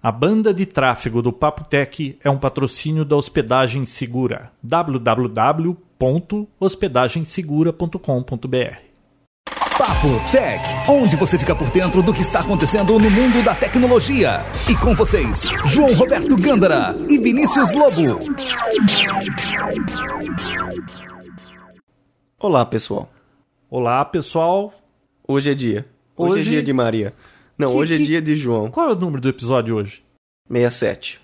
A banda de tráfego do Papo Tech é um patrocínio da Hospedagem Segura. www.hospedagensegura.com.br Papo Tech, onde você fica por dentro do que está acontecendo no mundo da tecnologia. E com vocês, João Roberto Gândara e Vinícius Lobo. Olá, pessoal. Olá, pessoal. Hoje é dia. Hoje, Hoje- é dia de Maria. Não, Que- hoje que- é dia de João. Qual é o número do episódio hoje? 67.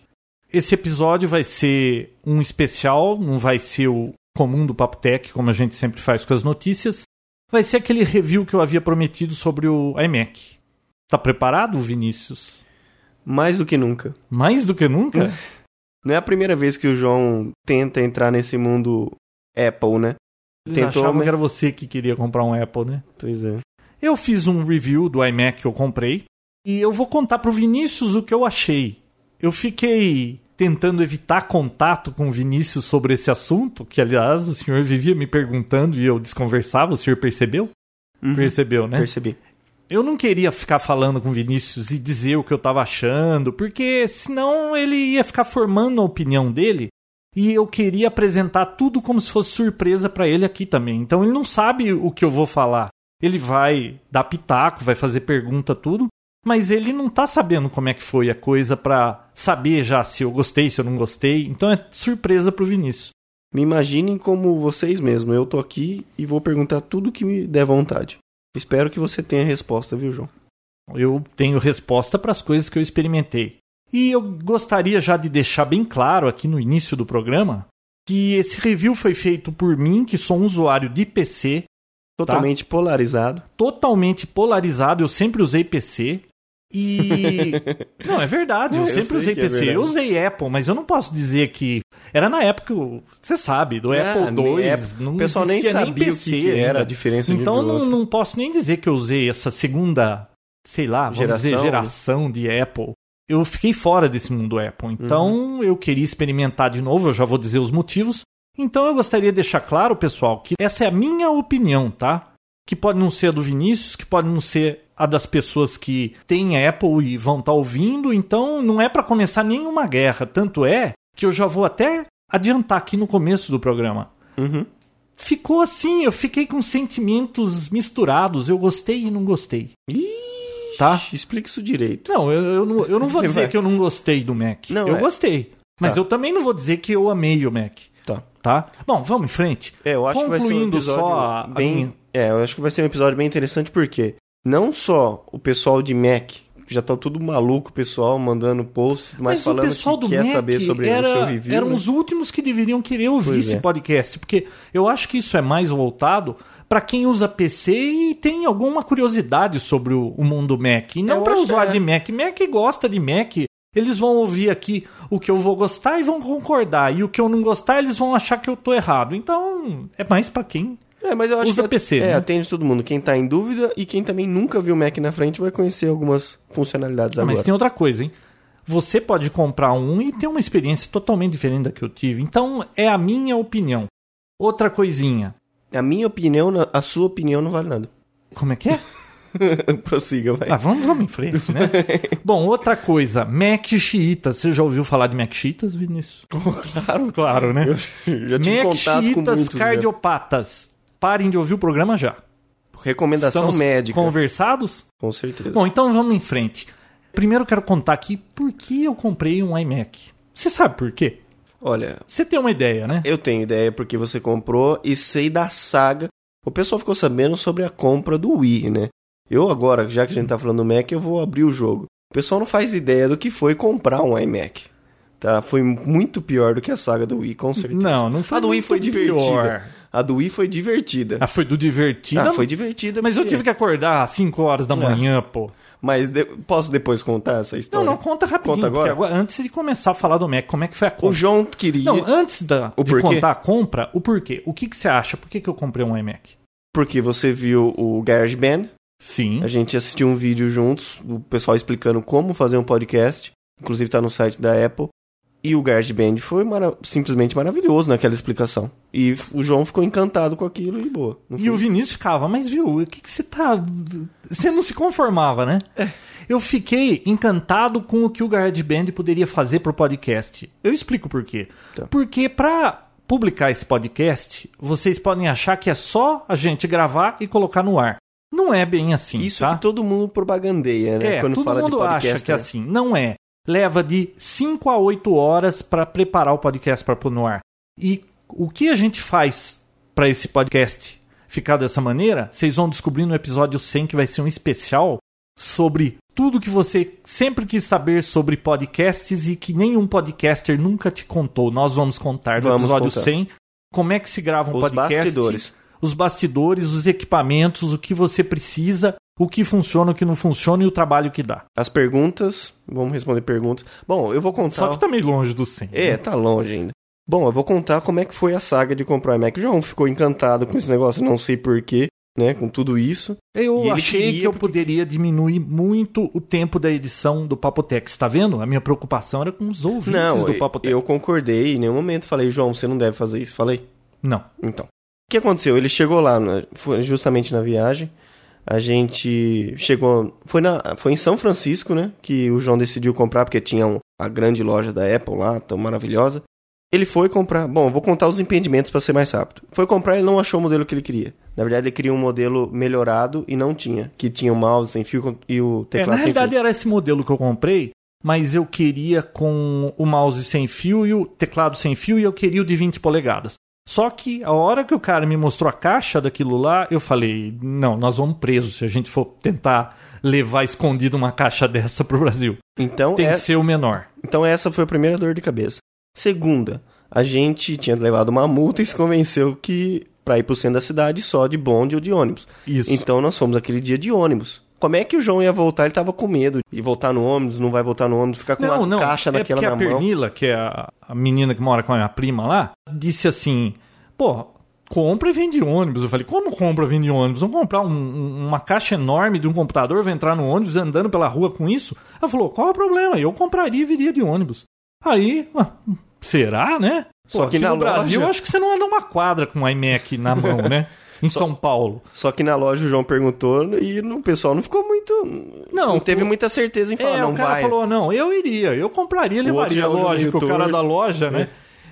Esse episódio vai ser um especial, não vai ser o comum do Papo Tech, como a gente sempre faz com as notícias. Vai ser aquele review que eu havia prometido sobre o iMac. Tá preparado, Vinícius? Mais do que nunca. Mais do que nunca? Não é a primeira vez que o João tenta entrar nesse mundo Apple, né? Eles Tentou, achavam mas- que era você que queria comprar um Apple, né? Pois é. Eu fiz um review do iMac que eu comprei e eu vou contar pro Vinícius o que eu achei. Eu fiquei tentando evitar contato com o Vinícius sobre esse assunto, que aliás o senhor vivia me perguntando e eu desconversava, o senhor percebeu? Uhum. Percebeu, né? Percebi. Eu não queria ficar falando com o Vinícius e dizer o que eu tava achando, porque senão ele ia ficar formando a opinião dele e eu queria apresentar tudo como se fosse surpresa pra ele aqui também. Então ele não sabe o que eu vou falar. Ele vai dar pitaco, vai fazer pergunta, tudo, mas ele não tá sabendo como é que foi a coisa pra saber já se eu gostei, se eu não gostei. Então é surpresa pro Vinícius. Me imaginem como vocês mesmos. Eu tô aqui e vou perguntar tudo que me der vontade. Espero que você tenha resposta, viu, João? Eu tenho resposta para as coisas que eu experimentei. E eu gostaria já de deixar bem claro aqui no início do programa que esse review foi feito por mim, que sou um usuário de PC, Totalmente polarizado. totalmente polarizado. Eu sempre usei PC. E. Não, é verdade, eu, Eu sempre sei usei é PC. verdade. eu usei Apple, mas eu não posso dizer que. Era na época, você sabe, do Ah, Apple nem II. Apple. Não O pessoal nem sabia o que que era a diferença de Então pro não, não posso nem dizer que eu usei essa segunda, sei lá, vamos Geração, dizer, geração de Apple. Eu fiquei fora desse mundo Apple. Então eu queria experimentar de novo, eu já vou dizer os motivos. Então eu gostaria de deixar claro, pessoal, que essa é a minha opinião, tá? Que pode não ser a do Vinícius, que pode não ser a das pessoas que têm Apple e vão estar ouvindo. Então não é para começar nenhuma guerra. Tanto é que eu já vou até adiantar aqui no começo do programa Uhum. ficou assim, eu fiquei com sentimentos misturados, eu gostei e não gostei. Tá. Explica isso direito. Não, eu, eu não, eu não vou dizer que eu não gostei do Mac. Não, eu é. gostei. Mas Tá. eu também não vou dizer que eu amei o Mac. Tá. Bom, vamos em frente. É, eu acho que vai ser um Concluindo episódio só a bem... minha- É, eu acho que vai ser um episódio bem interessante porque não só o pessoal de Mac já tá tudo maluco, o pessoal mandando posts, mas, Mas o falando pessoal que do quer Mac saber sobre era, o seu review. eram né? os últimos que deveriam querer ouvir Pois esse é. podcast, porque eu acho que isso é mais voltado para quem usa PC e tem alguma curiosidade sobre o, o mundo Mac, e não Eu para usuário é. de Mac. Mac gosta de Mac, eles vão ouvir aqui o que eu vou gostar e vão concordar, e o que eu não gostar eles vão achar que eu tô errado. Então, é mais para quem É, mas eu acho usa que PC, É, né? atende todo mundo. Quem tá em dúvida e quem também nunca viu o Mac na frente vai conhecer algumas funcionalidades agora. Mas tem outra coisa, hein? Você pode comprar um e ter uma experiência totalmente diferente da que eu tive. Então, é a minha opinião. Outra coisinha. A minha opinião, a sua opinião não vale nada. Como é que é? Prossiga, vai. Ah, vamos, vamos em frente, né? Bom, outra coisa. Mac Chiitas. Você já ouviu falar de Mac Chiitas, Vinícius? claro, Claro, né? Eu já tive Mac muitos. né? cardiopatas. Parem de ouvir o programa já. Recomendação Estamos médica. conversados? Com certeza. Bom, então vamos em frente. Primeiro eu quero contar aqui por que eu comprei um iMac. Você sabe por quê? Olha, Você tem uma ideia, né? eu tenho ideia porque você comprou e sei da saga. O pessoal ficou sabendo sobre a compra do Wii, né? Eu agora, já que a gente tá falando do Mac, eu vou abrir o jogo. O pessoal não faz ideia do que foi comprar um iMac. Tá? Foi muito pior do que a saga do Wii, com certeza. Não, não foi A do Wii foi divertida. pior. A do Wii foi divertida. Ah, foi do divertido. Ah, foi divertida. Mas eu porque- tive que acordar às 5 horas da É. manhã, pô. Mas de- posso depois contar essa Não, história? não, conta rapidinho. Conta agora? porque antes de começar a falar do Mac, como é que foi a compra? O João queria... Não, antes da, O de porquê? contar a compra, o porquê. O que, que você acha? Por que, que eu comprei um iMac? Porque você viu o GarageBand, Sim. a gente assistiu um vídeo juntos, o pessoal explicando como fazer um podcast, inclusive tá no site da Apple. E o GarageBand foi mara simplesmente maravilhoso naquela explicação. E o João ficou encantado com aquilo e boa. E foi? o Vinícius ficava, mas viu, o que, que você tá. Você não se conformava, né? Eu fiquei encantado com o que o GarageBand poderia fazer pro podcast. Eu explico por quê. Tá. Porque pra publicar esse podcast, vocês podem achar que é só a gente gravar e colocar no ar. Não é bem assim, Isso tá? que todo mundo propagandeia, né? É, Quando todo fala mundo de podcast. acha que é né? assim. Não é. Leva de 5 a 8 horas para preparar o podcast para pôr no ar. E o que a gente faz para esse podcast ficar dessa maneira, vocês vão descobrir no episódio 100 que vai ser um especial sobre tudo que você sempre quis saber sobre podcasts e que nenhum podcaster nunca te contou. Nós vamos contar no Vamos episódio contar. 100 como é que se grava um Os podcast bastidores. Os bastidores, os equipamentos, o que você precisa, o que funciona, o que não funciona e o trabalho que dá. As perguntas, vamos responder perguntas. Bom, eu vou contar. Só que tá meio longe do 100. É, né? tá longe ainda. Bom, eu vou contar como é que foi a saga de comprar o iMac. O João ficou encantado com esse negócio, não sei porquê, né? Com tudo isso. Eu achei que eu porque- poderia diminuir muito o tempo da edição do Papotex. Tá vendo? A minha preocupação era com os ouvintes não, do Papotex. eu concordei, em nenhum momento falei, João, você não deve fazer isso. Falei. Não. Então. O que aconteceu? Ele chegou lá, foi justamente na viagem. A gente chegou. Foi, na, foi em São Francisco, né? Que o João decidiu comprar, porque tinha um- a grande loja da Apple lá, tão maravilhosa. Ele foi comprar. Bom, vou contar os impedimentos para ser mais rápido. Foi comprar, ele não achou o modelo que ele queria. Na verdade, ele queria um modelo melhorado e não tinha. Que tinha o mouse sem fio e o É, teclado na sem realidade fio. era esse modelo que eu comprei, mas eu queria com o mouse sem fio e o teclado sem fio e eu queria o de 20 polegadas. Só que a hora que o cara me mostrou a caixa daquilo lá, eu falei: não, nós vamos presos se a gente for tentar levar escondido uma caixa dessa pro Brasil. Então, Tem é- que ser o menor. Então essa foi a primeira dor de cabeça. Segunda, a gente tinha levado uma multa e se convenceu que para ir pro centro da cidade só de bonde ou de ônibus. Isso. Então nós fomos aquele dia de ônibus. Como é que o João ia voltar? Ele tava com medo de voltar no ônibus, não vai voltar no ônibus, ficar com não, uma não. caixa é daquela porque na a mão. Pernila, que é a, a menina que mora com a minha prima lá, disse assim: pô, compra e vende ônibus. Eu falei: como compra e vende ônibus? Vamos comprar um- um- uma caixa enorme de um computador, vou entrar no ônibus andando pela rua com isso? Ela falou: qual é o problema? Eu compraria e viria de ônibus. Aí, ué, será, né? Só que no Brasil, loja- eu acho que você não anda uma quadra com um iMac na mão, né? Em São Paulo. Só que na loja o João perguntou e o pessoal não ficou muito. Não, Não, teve o- muita certeza em falar, é, não o cara vai. falou, não, eu iria, eu compraria, O levaria. Lógico, o cara da loja, né?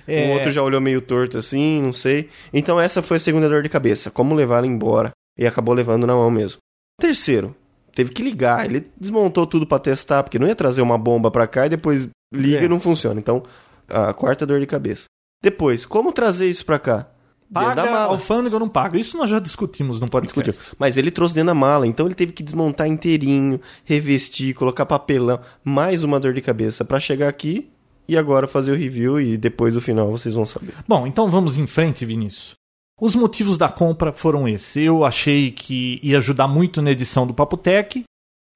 É, O outro já olhou meio torto assim, não sei. Então essa foi a segunda dor de cabeça. Como levá-la embora. E acabou levando na mão mesmo. Terceiro, teve que ligar. Ele desmontou tudo pra testar, porque não ia trazer uma bomba pra cá e depois liga É. e não funciona. Então, a quarta dor de cabeça. Depois, como trazer isso pra cá? Paga alfândega ou não paga? Isso nós já discutimos no podcast. Discutiu. Mas ele trouxe dentro da mala, então ele teve que desmontar inteirinho, revestir, colocar papelão. Mais uma dor de cabeça pra chegar aqui e agora fazer o review e depois o final vocês vão saber. Bom, então vamos em frente, Vinícius. Os motivos da compra foram esses. Eu achei que ia ajudar muito na edição do Papotec.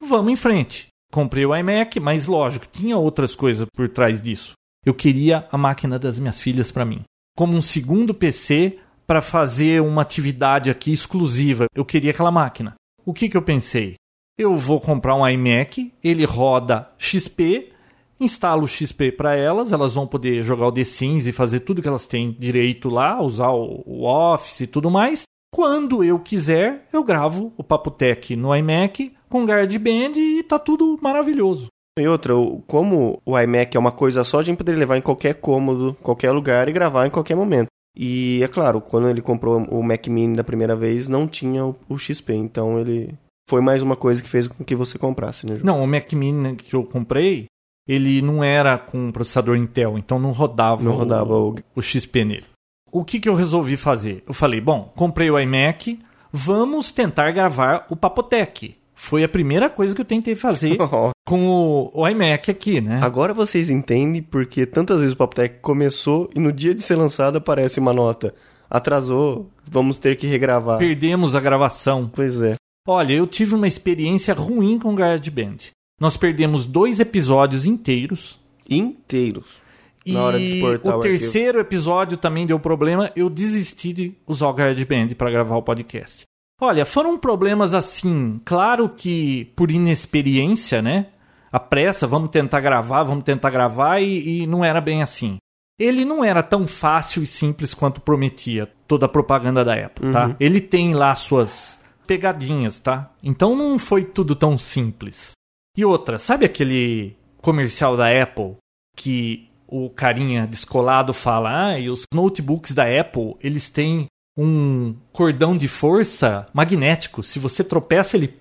Vamos em frente. Comprei o iMac, mas lógico, tinha outras coisas por trás disso. Eu queria a máquina das minhas filhas para mim. Como um segundo PC para fazer uma atividade aqui exclusiva. Eu queria aquela máquina. O que, que eu pensei? Eu vou comprar um iMac, ele roda XP, instalo o XP para elas, elas vão poder jogar o The Sims e fazer tudo que elas têm direito lá, usar o, Office e tudo mais. Quando eu quiser, eu gravo o Papotec no iMac com GarageBand e tá tudo maravilhoso. E outra, como o iMac é uma coisa só, a gente poderia levar em qualquer cômodo, qualquer lugar e gravar em qualquer momento. E é claro, quando ele comprou o Mac Mini da primeira vez, não tinha o, o XP, então ele foi mais uma coisa que fez com que você comprasse, né? Não, o Mac Mini que eu comprei, ele não era com processador Intel, então não rodava, Não rodava o, o- o XP nele. O que, que eu resolvi fazer? Eu falei, bom, comprei o iMac, vamos tentar gravar o Papotec. Foi a primeira coisa que eu tentei fazer com o, o iMac aqui, né? Agora vocês entendem porque tantas vezes o Papotec começou e no dia de ser lançado aparece uma nota. Atrasou, vamos ter que regravar. Perdemos a gravação. Pois é. Olha, eu tive uma experiência ruim com o GarageBand. Nós perdemos dois episódios inteiros. Inteiros. E Na hora de exportar o o terceiro episódio também deu problema. Eu desisti de usar o GarageBand para gravar o podcast. Olha, foram problemas assim, claro que por inexperiência, né? a pressa, vamos tentar gravar, vamos tentar gravar, e, e não era bem assim. Ele não era tão fácil e simples quanto prometia toda a propaganda da Apple, tá? Ele tem lá suas pegadinhas, tá? Então não foi tudo tão simples. E outra, sabe aquele comercial da Apple que o carinha descolado fala: "Ah, e os notebooks da Apple, eles têm um cordão de força magnético. Se você tropeça, ele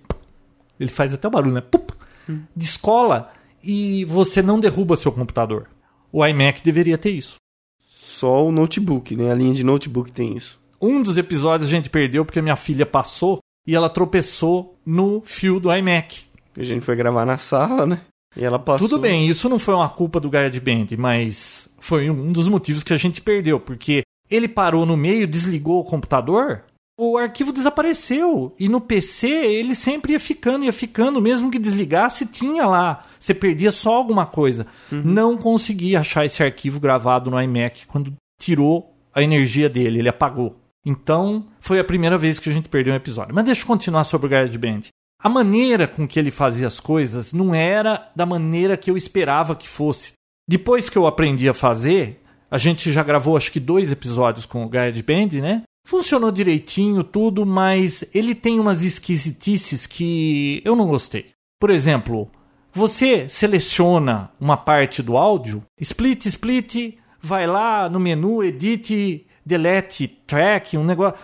ele faz até o barulho, né? Descola e você não derruba seu computador. O iMac deveria ter isso. Só o notebook, né? A linha de notebook tem isso. Um dos episódios a gente perdeu porque minha filha passou e ela tropeçou no fio do iMac. A gente foi gravar na sala, né? E ela passou. Tudo bem, isso não foi uma culpa do GarageBand, mas foi um dos motivos que a gente perdeu, porque ele parou no meio, desligou o computador, o arquivo desapareceu. E no PC ele sempre ia ficando, ia ficando, mesmo que desligasse, tinha lá. Você perdia só alguma coisa. Não consegui achar esse arquivo gravado no iMac quando tirou a energia dele, ele apagou. Então, foi a primeira vez que a gente perdeu um episódio. Mas deixa eu continuar sobre o GarageBand. A maneira com que ele fazia as coisas não era da maneira que eu esperava que fosse. Depois que eu aprendi a fazer, a gente já gravou acho que dois episódios com o GarageBand, né? Funcionou direitinho tudo, mas ele tem umas esquisitices que eu não gostei. Por exemplo, você seleciona uma parte do áudio, split, split, vai lá no menu, edit, delete track, um negócio.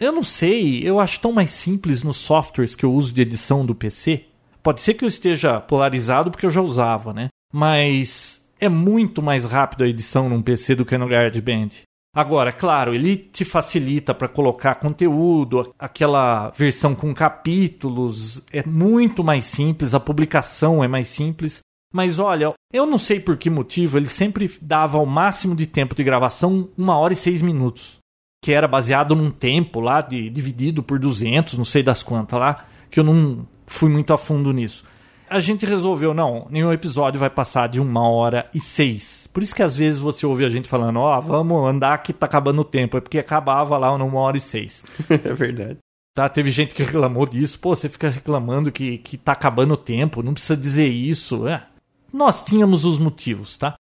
Eu não sei, eu acho tão mais simples nos softwares que eu uso de edição do PC. Pode ser que eu esteja polarizado porque eu já usava, né? Mas é muito mais rápido a edição num PC do que no GarageBand. Agora, claro, ele te facilita para colocar conteúdo, aquela versão com capítulos é muito mais simples, a publicação é mais simples. Mas olha, eu não sei por que motivo ele sempre dava o máximo de tempo de gravação uma hora e seis minutos, que era baseado num tempo lá de, dividido por 200, não sei das quantas lá, que eu não fui muito a fundo nisso a gente resolveu, não, nenhum episódio vai passar de uma hora e seis. Por isso que às vezes você ouve a gente falando, ó, oh, vamos andar que tá acabando o tempo. É porque acabava lá numa hora e seis. é verdade. Tá? Teve gente que reclamou disso. Pô, você fica reclamando que, que tá acabando o tempo, não precisa dizer isso. É. Nós tínhamos os motivos, tá?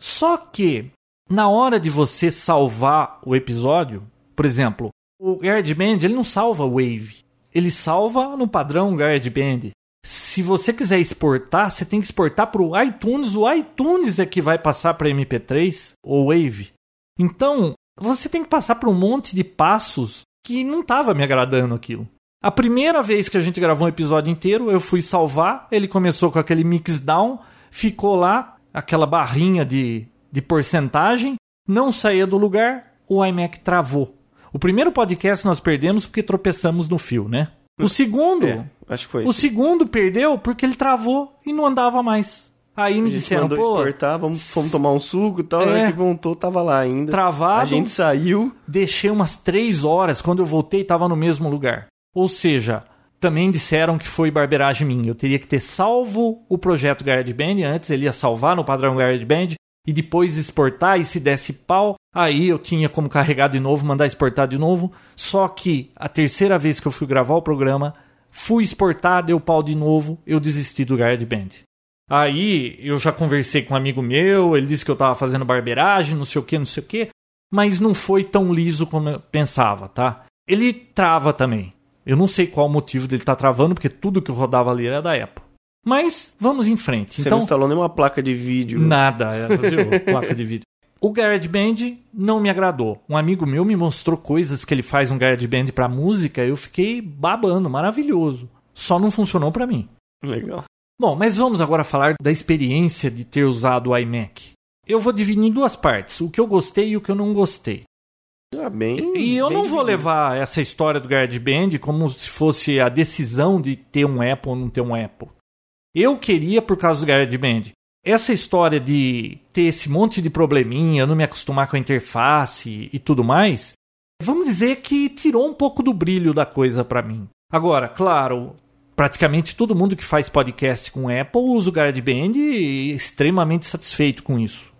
Só que, na hora de você salvar o episódio, por exemplo, o GarageBand ele não salva Wave. Ele salva no padrão GarageBand se você quiser exportar, você tem que exportar para o iTunes. O iTunes é que vai passar para MP3 ou Wave. Então, você tem que passar por um monte de passos que não estava me agradando aquilo. A primeira vez que a gente gravou um episódio inteiro, eu fui salvar, ele começou com aquele mix down, ficou lá, aquela barrinha de, de porcentagem, não saía do lugar, o iMac travou. O primeiro podcast nós perdemos porque tropeçamos no fio, né? O segundo, É, acho que foi o segundo perdeu porque ele travou e não andava mais. Aí A me disseram, mandou pô, exportar, vamos, fomos tomar um suco e tal. É. hora que voltou, tava lá ainda. travado, A gente saiu. deixei umas três horas. Quando eu voltei, estava no mesmo lugar. Ou seja, também disseram que foi barbeiragem minha. Eu teria que ter salvo o projeto GarageBand. Antes ele ia salvar no padrão GarageBand e depois exportar. E se desse pau, aí eu tinha como carregar de novo, mandar exportar de novo. Só que a terceira vez que eu fui gravar o programa, fui exportar, deu pau de novo, eu desisti do GarageBand. Aí eu já conversei com um amigo meu, ele disse que eu tava fazendo barbeiragem, não sei o que, não sei o que, mas não foi tão liso como eu pensava, tá? Ele trava também. Eu não sei qual o motivo dele estar travando, porque tudo que eu rodava ali era da Apple. Mas vamos em frente. Você então, não instalou nenhuma placa de vídeo. Nada, viu? placa de vídeo. O GarageBand não me agradou. Um amigo meu me mostrou coisas que ele faz no GarageBand pra música, eu fiquei babando, maravilhoso. Só não funcionou pra mim. Legal. Bom, mas vamos agora falar da experiência de ter usado o iMac. Eu vou dividir em duas partes, o que eu gostei e o que eu não gostei. Ah, bem, E eu bem não vou levar essa história do GarageBand como se fosse a decisão de ter um Apple ou não ter um Apple. Eu queria por causa do GarageBand. Essa história de ter esse monte de probleminha, não me acostumar com a interface e tudo mais, vamos dizer que tirou um pouco do brilho da coisa pra mim. Agora, claro, praticamente todo mundo que faz podcast com Apple usa o GarageBand e é extremamente satisfeito com isso.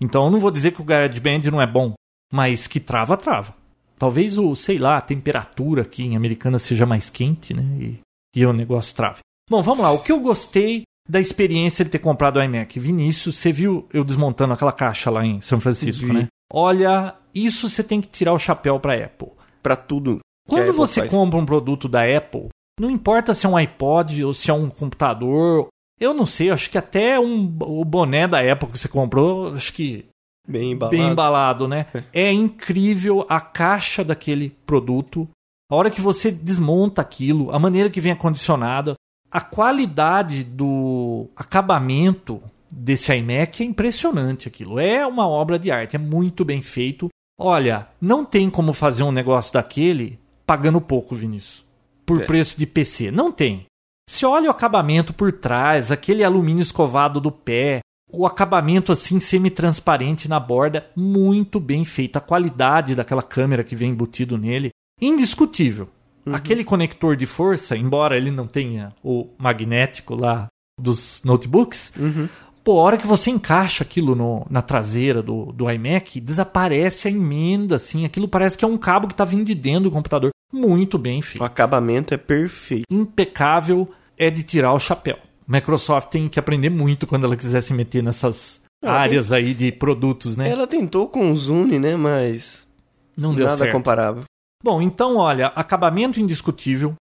Então eu não vou dizer que o GarageBand não é bom, mas que trava, trava. Talvez o, sei lá, a temperatura aqui em Americana seja mais quente, né? E, e o negócio trave. Bom, vamos lá. O que eu gostei da experiência de ter comprado o iMac. Vinícius, você viu eu desmontando aquela caixa lá em São Francisco, Vi. né? Olha, isso você tem que tirar o chapéu para Apple. Pra tudo. Quando você faz. compra um produto da Apple, não importa se é um iPod ou se é um computador, eu não sei, acho que até um, o boné da Apple que você comprou, acho que Bem embalado. bem embalado, né? É incrível a caixa daquele produto, a hora que você desmonta aquilo, a maneira que vem acondicionada, a qualidade do acabamento desse iMac é impressionante aquilo. É uma obra de arte, é muito bem feito. Olha, não tem como fazer um negócio daquele pagando pouco, Vinícius. Por É. preço de PC. Não tem. Se olha o acabamento por trás, aquele alumínio escovado do pé, o acabamento assim semi-transparente na borda, muito bem feito. A qualidade daquela câmera que vem embutido nele, indiscutível. Aquele conector de força, embora ele não tenha o magnético lá dos notebooks, Uhum. pô, a hora que você encaixa aquilo no- na traseira do, do iMac, desaparece a emenda, assim. Aquilo parece que é um cabo que tá vindo de dentro do computador. Muito bem feito O acabamento é perfeito. impecável é de tirar o chapéu. Microsoft tem que aprender muito quando ela quiser se meter nessas Ela áreas aí de produtos, né? Ela tentou com o Zune, né? Mas Não deu nada certo. comparável. Bom, então olha, acabamento indiscutível.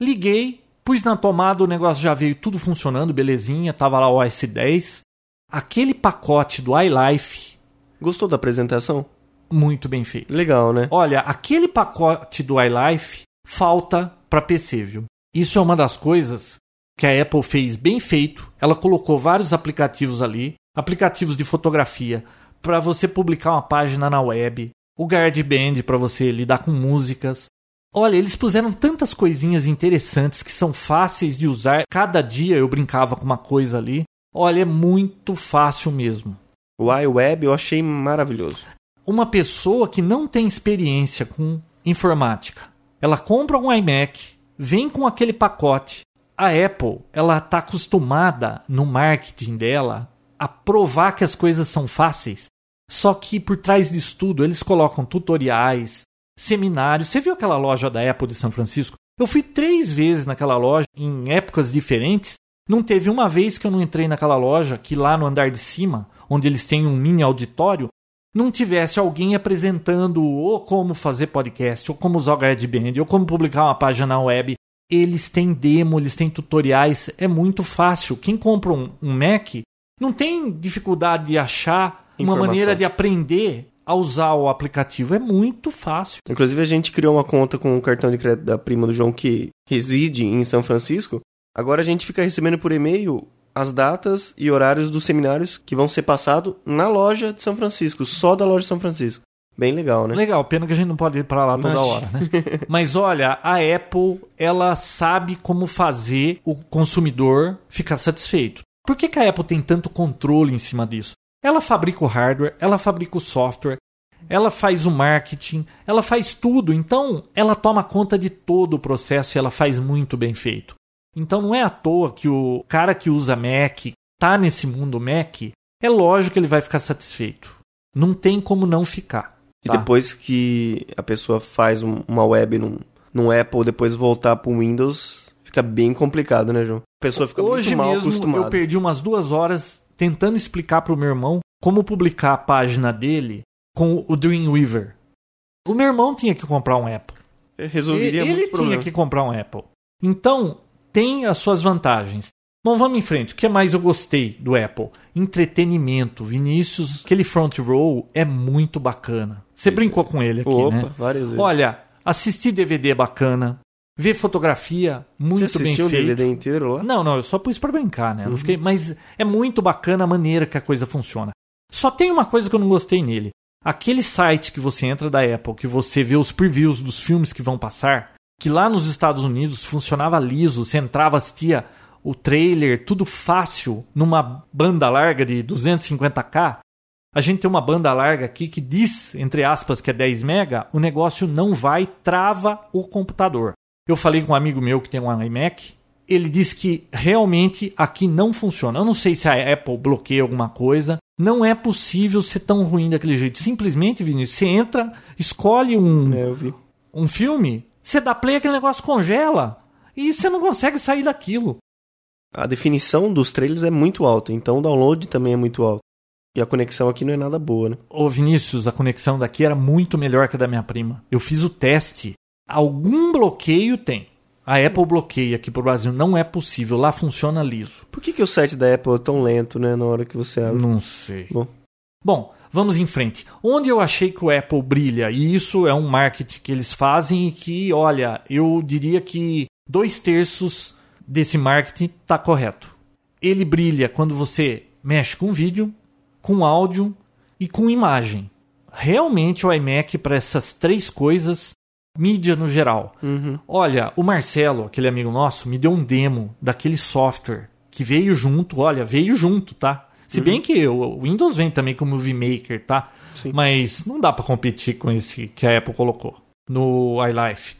Liguei, pus na tomada, o negócio já veio tudo funcionando, belezinha, tava lá o OS 10. Aquele pacote do iLife, Gostou da apresentação? muito bem feito. Legal, né? Olha, aquele pacote do iLife falta para PC, viu? Isso é uma das coisas que a Apple fez bem feito. Ela colocou vários aplicativos ali, aplicativos de fotografia para você publicar uma página na web, o GarageBand para você lidar com músicas. Olha, eles puseram tantas coisinhas interessantes que são fáceis de usar. Cada dia eu brincava com uma coisa ali. Olha, é muito fácil mesmo O iWeb eu achei maravilhoso. uma pessoa que não tem experiência com informática, ela compra um iMac, vem com aquele pacote. A Apple, ela está acostumada no marketing dela a provar que as coisas são fáceis. Só que por trás disso tudo, eles colocam tutoriais, seminários. Você viu aquela loja da Apple de São Francisco? Eu fui três vezes naquela loja, em épocas diferentes. Não teve uma vez que eu não entrei naquela loja, que lá no andar de cima, onde eles têm um mini auditório, não tivesse alguém apresentando ou como fazer podcast, ou como usar o GarageBand, ou como publicar uma página na web. Eles têm demo, eles têm tutoriais, é muito fácil. Quem compra um, um Mac não tem dificuldade de achar uma maneira de aprender a usar o aplicativo. É muito fácil. Inclusive, a gente criou uma conta com o cartão de crédito da prima do João que reside em São Francisco. Agora a gente fica recebendo por e-mail as datas e horários dos seminários que vão ser passados na loja de São Francisco, só da loja de São Francisco. Bem legal, né? Legal, pena que a gente não pode ir para lá toda Mas- hora, né? Mas olha, a Apple, ela sabe como fazer o consumidor ficar satisfeito. Por que, que a Apple tem tanto controle em cima disso? Ela fabrica o hardware, ela fabrica o software, ela faz o marketing, ela faz tudo. Então, ela toma conta de todo o processo e ela faz muito bem feito. Então, não é à toa que o cara que usa Mac, tá nesse mundo Mac, é lógico que ele vai ficar satisfeito. Não tem como não ficar. E tá? depois que a pessoa faz um- uma web num, num Apple, depois voltar pro Windows, fica bem complicado, né, João? A pessoa fica Hoje muito mal mesmo acostumada. eu perdi umas duas horas tentando explicar pro meu irmão como publicar a página dele com o Dreamweaver. O meu irmão tinha que comprar um Apple. Resolveria ele muito ele tinha problema. que comprar um Apple. Então, tem as suas vantagens. Bom, vamos em frente. O que mais eu gostei do Apple? Entretenimento. Vinícius, aquele front row é muito bacana. Você brincou com ele aqui, Opa, né? várias vezes. Olha, assistir DVD é bacana. Ver fotografia, muito Você bem assistiu o. DVD inteiro lá? Não, não, eu só pus pra brincar, né? Uhum. Não fiquei, mas é muito bacana a maneira que a coisa funciona. Só tem uma coisa que eu não gostei nele. Aquele site que você entra da Apple, que você vê os previews dos filmes que vão passar, que lá nos Estados Unidos funcionava liso, você entrava, assistia o trailer, tudo fácil, numa banda larga de 250k. A gente tem uma banda larga aqui que diz, entre aspas, que é 10 mega, o negócio não vai, trava o computador. Eu falei com um amigo meu que tem um iMac, ele disse que realmente aqui não funciona. Eu não sei se a Apple bloqueia alguma coisa. Não é possível ser tão ruim daquele jeito. Simplesmente, Vinícius, você entra, escolhe um, É, um filme, você dá play, aquele negócio congela. E você não consegue sair daquilo. a definição dos trailers é muito alta, então o download também é muito alto. E a conexão aqui não é nada boa, né? Ô Vinícius, a conexão daqui era muito melhor que a da minha prima. Eu fiz o teste. Algum bloqueio tem. A Apple bloqueia aqui pro Brasil. Não é possível. Lá funciona liso. Por que, que o site da Apple é tão lento, né, na hora que você abre? Não sei. Bom. Bom, vamos em frente. Onde eu achei que o Apple brilha, e isso é um marketing que eles fazem e que, olha, eu diria que dois terços desse marketing está correto. Ele brilha quando você mexe com vídeo, com áudio e com imagem. Realmente o iMac para essas três coisas, mídia no geral. Uhum. Olha, o Marcelo, aquele amigo nosso, me deu um demo daquele software que veio junto, olha, veio junto, tá? Se bem que o Windows vem também com o Movie Maker, tá? Sim. Mas não dá para competir com esse que a Apple colocou no iLife.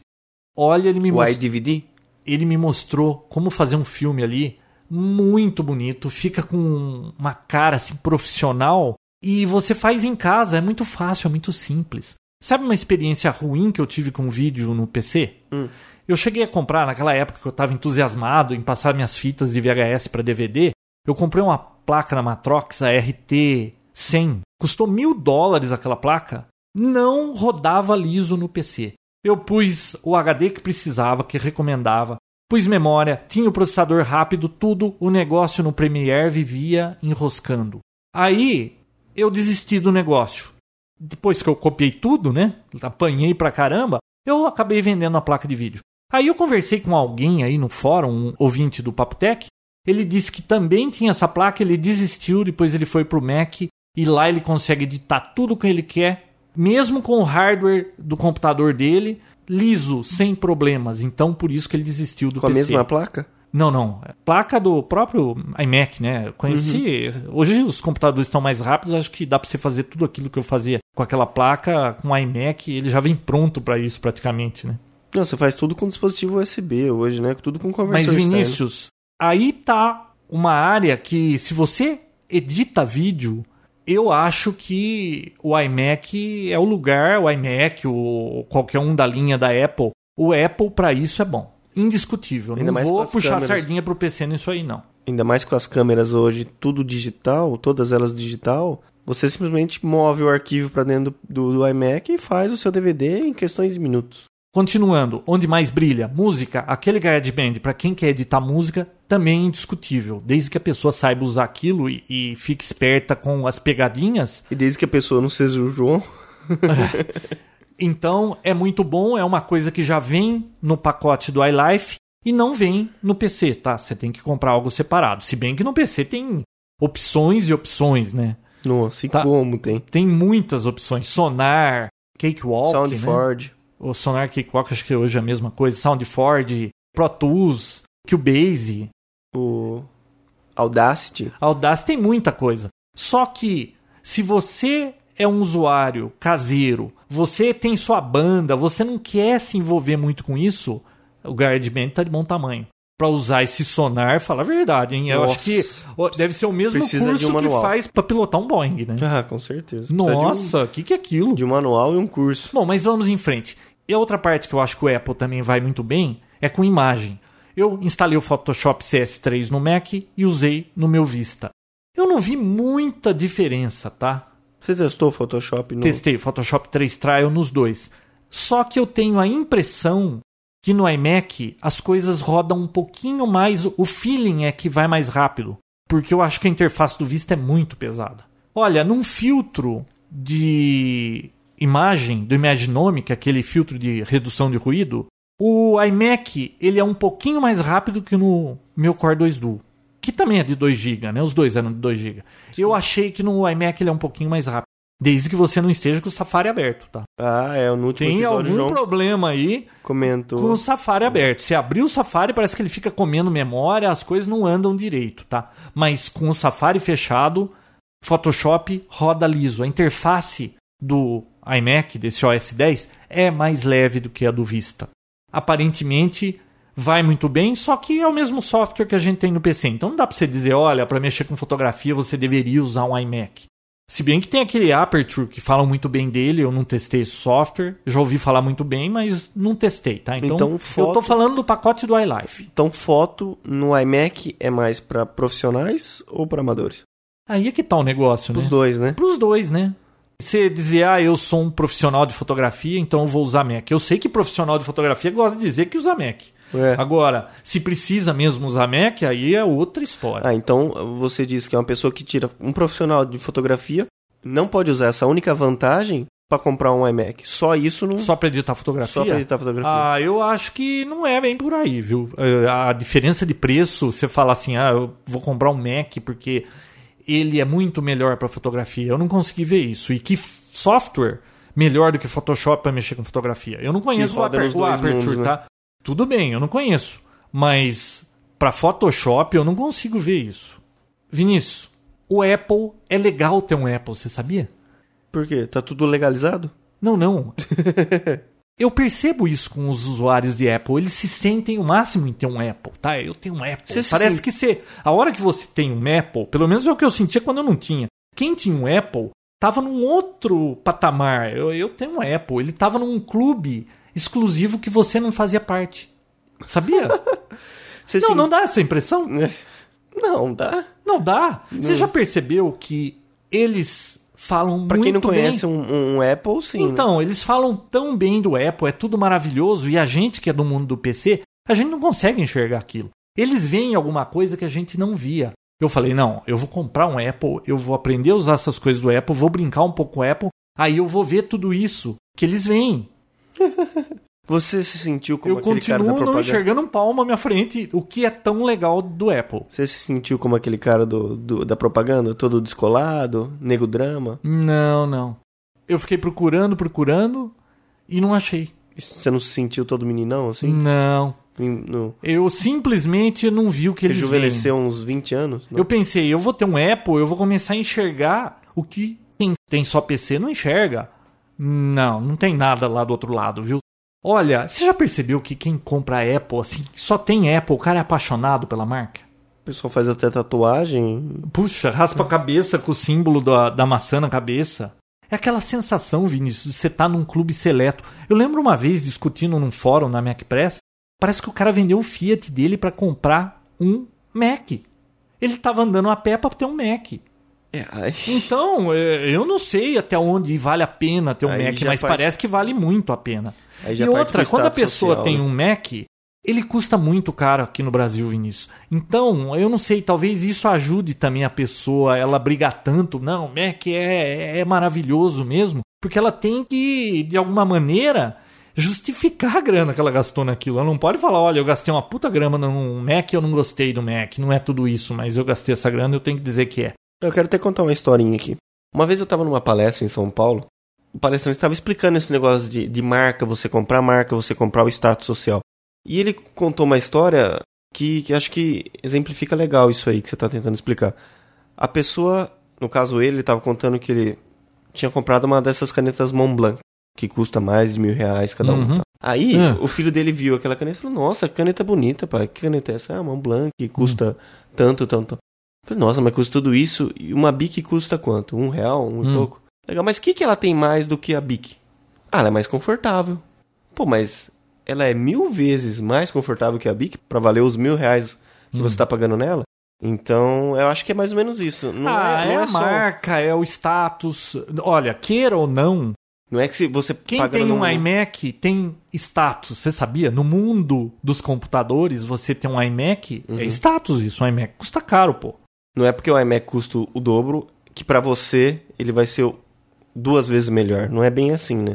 Olha, ele me O mostrou iDVD? ele me mostrou como fazer um filme ali muito bonito, fica com uma cara assim profissional e você faz em casa, é muito fácil, é muito simples. Sabe uma experiência ruim que eu tive com vídeo no PC? Hum. Eu cheguei a comprar naquela época que eu estava entusiasmado em passar minhas fitas de VHS para DVD. Eu comprei uma placa na Matrox, a RT100. Custou mil dólares aquela placa. Não rodava liso no PC. Eu pus o HD que precisava, que recomendava. Pus memória, tinha o processador rápido, tudo. O negócio no Premiere vivia enroscando. Aí eu desisti do negócio. Depois que eu copiei tudo, né? Apanhei pra caramba. Eu acabei vendendo a placa de vídeo. Aí eu conversei com alguém aí no fórum, um ouvinte do Papotec. Ele disse que também tinha essa placa, ele desistiu, depois ele foi pro Mac e lá ele consegue editar tudo o que ele quer, mesmo com o hardware do computador dele, liso, sem problemas. Então por isso que ele desistiu do Com a PC. mesma placa? Não, não. É Placa do próprio iMac, né? Eu conheci. Hoje os computadores estão mais rápidos, acho que dá para você fazer tudo aquilo que eu fazia com aquela placa, com o iMac, ele já vem pronto para isso praticamente, né? Não, você faz tudo com dispositivo USB hoje, né? Tudo com conversão Mas. Vinícius, aí tá uma área que se você edita vídeo, eu acho que o iMac é o lugar, o iMac, o qualquer um da linha da Apple, o Apple para isso é bom. Indiscutível. Ainda não vou puxar câmeras. sardinha pro PC nisso aí não. Ainda mais com as câmeras hoje, tudo digital, todas elas digital. Você simplesmente move o arquivo para dentro do, do iMac e faz o seu DVD em questões de minutos. Continuando, onde mais brilha? Música. Aquele GarageBand, para quem quer editar música, também é indiscutível. Desde que a pessoa saiba usar aquilo e, e fique esperta com as pegadinhas, E desde que a pessoa não seja o João, então é muito bom. É uma coisa que já vem no pacote do iLife e não vem no PC, tá? Você tem que comprar algo separado. Se bem que no PC tem opções e opções, né? nossa, e Tá. como tem? Tem muitas opções. Sonar, Cakewalk, Sound né? O Sonar Cakewalk acho que hoje é a mesma coisa. SoundFord, Pro Tools, Cubase. o Audacity. Audacity tem muita coisa. Só que se você é um usuário caseiro, você tem sua banda, você não quer se envolver muito com isso, o GarageBand tá de bom tamanho. Pra usar esse sonar, fala a verdade, hein? Eu Nossa. acho que deve ser o mesmo Precisa curso um que faz pra pilotar um Boeing, né? Ah, com certeza. Precisa um- Nossa, o que, que é aquilo? De um manual e um curso. Bom, mas vamos em frente. E a outra parte que eu acho que o Apple também vai muito bem é com imagem. Eu instalei o Photoshop CS3 no Mac e usei no meu Vista. Eu não vi muita diferença, tá? Você testou o Photoshop no... Testei Photoshop 3 Trial nos dois. Só que eu tenho a impressão que no iMac as coisas rodam um pouquinho mais, o feeling é que vai mais rápido. Porque eu acho que a interface do Vista é muito pesada. Olha, num filtro de imagem, do Imaginome, aquele filtro de redução de ruído, o iMac ele é um pouquinho mais rápido que no meu Core 2 Duo. Que também é de 2 GB, né? Os dois eram de 2 GB. Eu achei que no iMac ele é um pouquinho mais rápido. Desde que você não esteja com o Safari aberto, tá? Ah, é, no último Tem episódio algum João problema aí comentou. com o Safari aberto. Se abrir o Safari, parece que ele fica comendo memória, as coisas não andam direito, tá? Mas com o Safari fechado, Photoshop roda liso. A interface do iMac, desse OS 10, é mais leve do que a do Vista. Aparentemente vai muito bem, só que é o mesmo software que a gente tem no PC. Então não dá pra você dizer, olha, para mexer com fotografia você deveria usar um iMac. Se bem que tem aquele Aperture que falam muito bem dele, eu não testei esse software, já ouvi falar muito bem, mas não testei, tá? Então, Então, eu foto- tô falando do pacote do iLife. Então, foto no iMac é mais pra profissionais ou pra amadores? Aí é que tá o negócio, Os né? dois, né? Pros dois, né? Você dizer, ah, eu sou um profissional de fotografia, então eu vou usar Mac. Eu sei que profissional de fotografia gosta de dizer que usa Mac. É. Agora, se precisa mesmo usar Mac, aí é outra história. Ah, então você diz que é uma pessoa que tira um profissional de fotografia não pode usar essa única vantagem pra comprar um iMac. Só isso não Só pra editar fotografia? só pra editar fotografia. Ah, eu acho que não é bem por aí, viu? Eh, A diferença de preço, você fala assim, ah, eu vou comprar um Mac porque ele é muito melhor para fotografia. Eu não consegui ver isso. E que software melhor do que Photoshop para mexer com fotografia? Eu não conheço o, Aper o Aperture, mundos, né? tá? Tudo bem, eu não conheço. Mas para Photoshop eu não consigo ver isso. Vinícius, o Apple é legal ter um Apple, você sabia? Por quê? Tá tudo legalizado? Não, não. Eu percebo isso com os usuários de Apple. Eles se sentem o máximo em ter um Apple, tá? Eu tenho um Apple. Você Parece que você. A hora que você tem um Apple, pelo menos é o que eu sentia quando eu não tinha. Quem tinha um Apple tava num outro patamar. Eu, eu tenho um Apple. Ele tava num clube exclusivo que você não fazia parte. Sabia? Não, se- não dá essa impressão? Não, dá. Não dá. Você já percebeu que eles falam Pra muito quem não bem conhece um, um Apple, sim. né? Então, eles falam tão bem do Apple, é tudo maravilhoso, e a gente que é do mundo do PC, a gente não consegue enxergar aquilo. Eles veem alguma coisa que a gente não via. Eu falei, não, eu vou comprar um Apple, eu vou aprender a usar essas coisas do Apple, vou brincar um pouco com o Apple, aí eu vou ver tudo isso que eles veem. Você se sentiu como eu aquele cara da continuo não propaganda? enxergando um palmo à minha frente, o que é tão legal do Apple. Você se sentiu como aquele cara do, do- da propaganda, todo descolado, nego drama? Não, não. Eu fiquei procurando, procurando, e não achei. Você não se sentiu todo meninão, assim? Não. No, Eu simplesmente não vi o que eles veem. rejuvenesceu uns 20 anos? Não? Eu pensei, eu vou ter um Apple, eu vou começar a enxergar o que quem tem só PC não enxerga. Não, não tem nada lá do outro lado, viu? Olha, você já percebeu que quem compra Apple, assim, só tem Apple, o cara é apaixonado pela marca? O pessoal faz até tatuagem. Puxa, raspa a cabeça com o símbolo da, da maçã na cabeça. É aquela sensação, Vinícius, de você tá num clube seleto. Eu lembro uma vez discutindo num fórum na Mac Press, parece que o cara vendeu o Fiat dele para comprar um Mac. Ele tava andando a pé para ter um Mac. É, ai. Então, é, eu não sei até onde vale a pena ter um Aí Mac, mas parte- parece que vale muito a pena. E outra, quando a pessoa social, tem né? um Mac, ele custa muito caro aqui no Brasil, Vinícius. Então, eu não sei, talvez isso ajude também a pessoa, ela brigar tanto. Não, o Mac é, é maravilhoso mesmo, porque ela tem que, de alguma maneira, justificar a grana que ela gastou naquilo. Ela não pode falar, olha, eu gastei uma puta grana num Mac e eu não gostei do Mac. Não é tudo isso, mas eu gastei essa grana, eu tenho que dizer que é. Eu quero até contar uma historinha aqui. Uma vez eu tava numa palestra em São Paulo. O palestrante estava explicando esse negócio de, de marca, você comprar marca, você comprar o status social. E ele contou uma história que, que acho que exemplifica legal isso aí que você está tentando explicar. A pessoa, no caso ele, estava contando que ele tinha comprado uma dessas canetas Montblanc, que custa mais de mil reais cada uma. Uhum. tá? Aí Ah. o filho dele viu aquela caneta e falou: Nossa, caneta bonita, pai. Que caneta é essa? Ah, Montblanc, que custa tanto, tanto. Falei, nossa, mas custa tudo isso e uma Bic custa quanto? Um real, um e Hum. pouco. Legal, mas o que, que ela tem mais do que a Bic? Ah, ela é mais confortável. Pô, mas ela é mil vezes mais confortável que a Bic pra valer os mil reais que Hum. você tá pagando nela? Então, eu acho que é mais ou menos isso. Não ah, é, não é, é a só. marca, é o status. Olha, queira ou não, Não é que se você Quem tem um iMac tem status, você sabia? No mundo dos computadores, você tem um iMac, Uhum. é status isso. Um iMac custa caro, pô. Não é porque o iMac custa o dobro que pra você ele vai ser duas vezes melhor. Não é bem assim, né?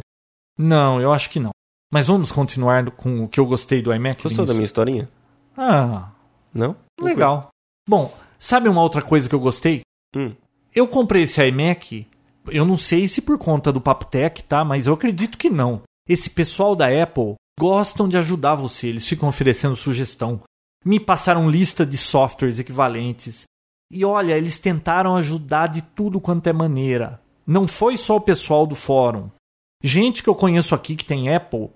Não, eu acho que não. Mas vamos continuar com o que eu gostei do iMac? Gostou da minha historinha? Ah, Não? legal. Bom, sabe uma outra coisa que eu gostei? Hum. Eu comprei esse iMac, eu não sei se por conta do Papo Tech, tá? Mas eu acredito que não. Esse pessoal da Apple gostam de ajudar você, eles ficam oferecendo sugestão. Me passaram lista de softwares equivalentes. E olha, eles tentaram ajudar de tudo quanto é maneira. Não foi só o pessoal do fórum. Gente que eu conheço aqui que tem Apple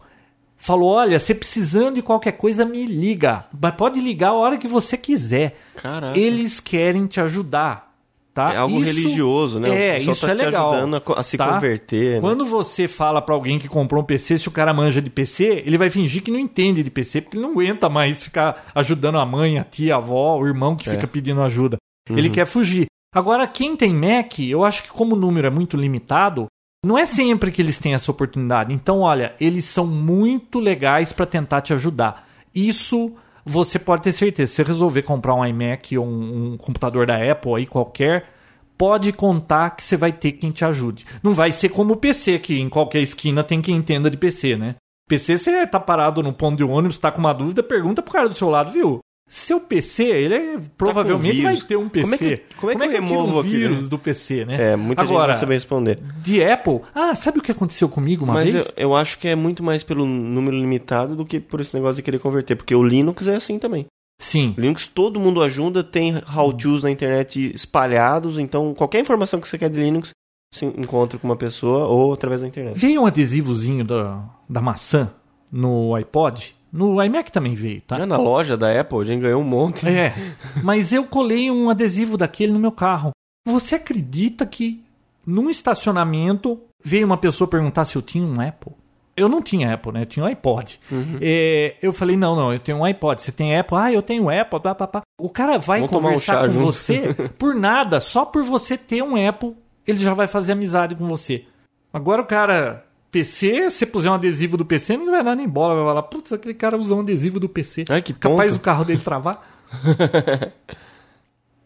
falou: olha, você precisando de qualquer coisa, me liga. Mas pode ligar a hora que você quiser. Caraca. Eles querem te ajudar. Tá? É algo Isso- religioso, né? É, isso tá é legal. ajudando a, a se tá? converter. né? Quando você fala pra alguém que comprou um PC, se o cara manja de PC, ele vai fingir que não entende de PC, porque ele não aguenta mais ficar ajudando a mãe, a tia, a avó, o irmão que É. fica pedindo ajuda. Ele quer fugir. Agora, quem tem Mac, eu acho que como o número é muito limitado, não é sempre que eles têm essa oportunidade. Então, olha, eles são muito legais pra tentar te ajudar. Isso você pode ter certeza. Se você resolver comprar um iMac ou um, um computador da Apple aí qualquer, pode contar que você vai ter quem te ajude. Não vai ser como o PC, que em qualquer esquina tem quem entenda de PC, né? PC, você tá parado no ponto de ônibus, tá com uma dúvida, pergunta pro cara do seu lado, viu? Seu PC, ele é, provavelmente vai vírus. ter um PC. Como é que- como é que eu tira removo o aqui, vírus né? do PC, né? É, muita gente Agora, não sabe responder. de Apple, ah, sabe o que aconteceu comigo uma Mas vez? eu, eu acho que é muito mais pelo número limitado do que por esse negócio de querer converter. Porque o Linux é assim também. Sim. O Linux todo mundo ajuda, tem how-tos na internet espalhados. Então, qualquer informação que você quer de Linux, você encontra com uma pessoa ou através da internet. Veio um adesivozinho da, da maçã no iPod. No iMac também veio, tá? Ah, na loja da Apple, a gente ganhou um monte. É, mas eu colei um adesivo daquele no meu carro. Você acredita que num estacionamento veio uma pessoa perguntar se eu tinha um Apple? Eu não tinha Apple, né? Eu tinha um iPod. Uhum. É, eu falei, não, não, eu tenho um iPod. Você tem Apple? Ah, eu tenho Apple. Pá, pá, pá. O cara vai Vamos um conversar chá com você por nada. Só por você ter um Apple, ele já vai fazer amizade com você. Agora o cara... PC, se você puser um adesivo do PC, ninguém vai dar nem bola. Vai falar, putz, aquele cara usou um adesivo do PC. Ai, que Capaz tonto. do carro dele travar.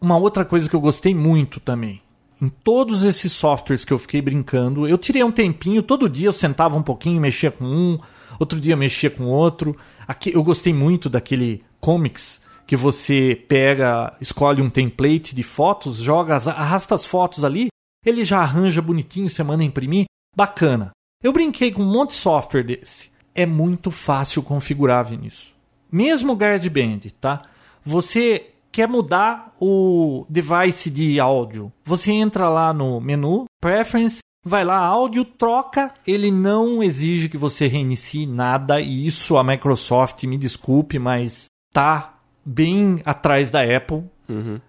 Uma outra coisa que eu gostei muito também. Em todos esses softwares que eu fiquei brincando, eu tirei um tempinho, todo dia eu sentava um pouquinho, mexia com um, outro dia eu mexia com outro. Aqui, eu gostei muito daquele comics que você pega, escolhe um template de fotos, joga, as- arrasta as fotos ali, ele já arranja bonitinho, você manda imprimir. Bacana. Eu brinquei com um monte de software desse. É muito fácil configurar, Vinícius. Mesmo o GarageBand, tá? Você quer mudar o device de áudio. Você entra lá no menu, Preference, vai lá, áudio, troca. Ele não exige que você reinicie nada. E isso a Microsoft, me desculpe, mas tá bem atrás da Apple. Uhum.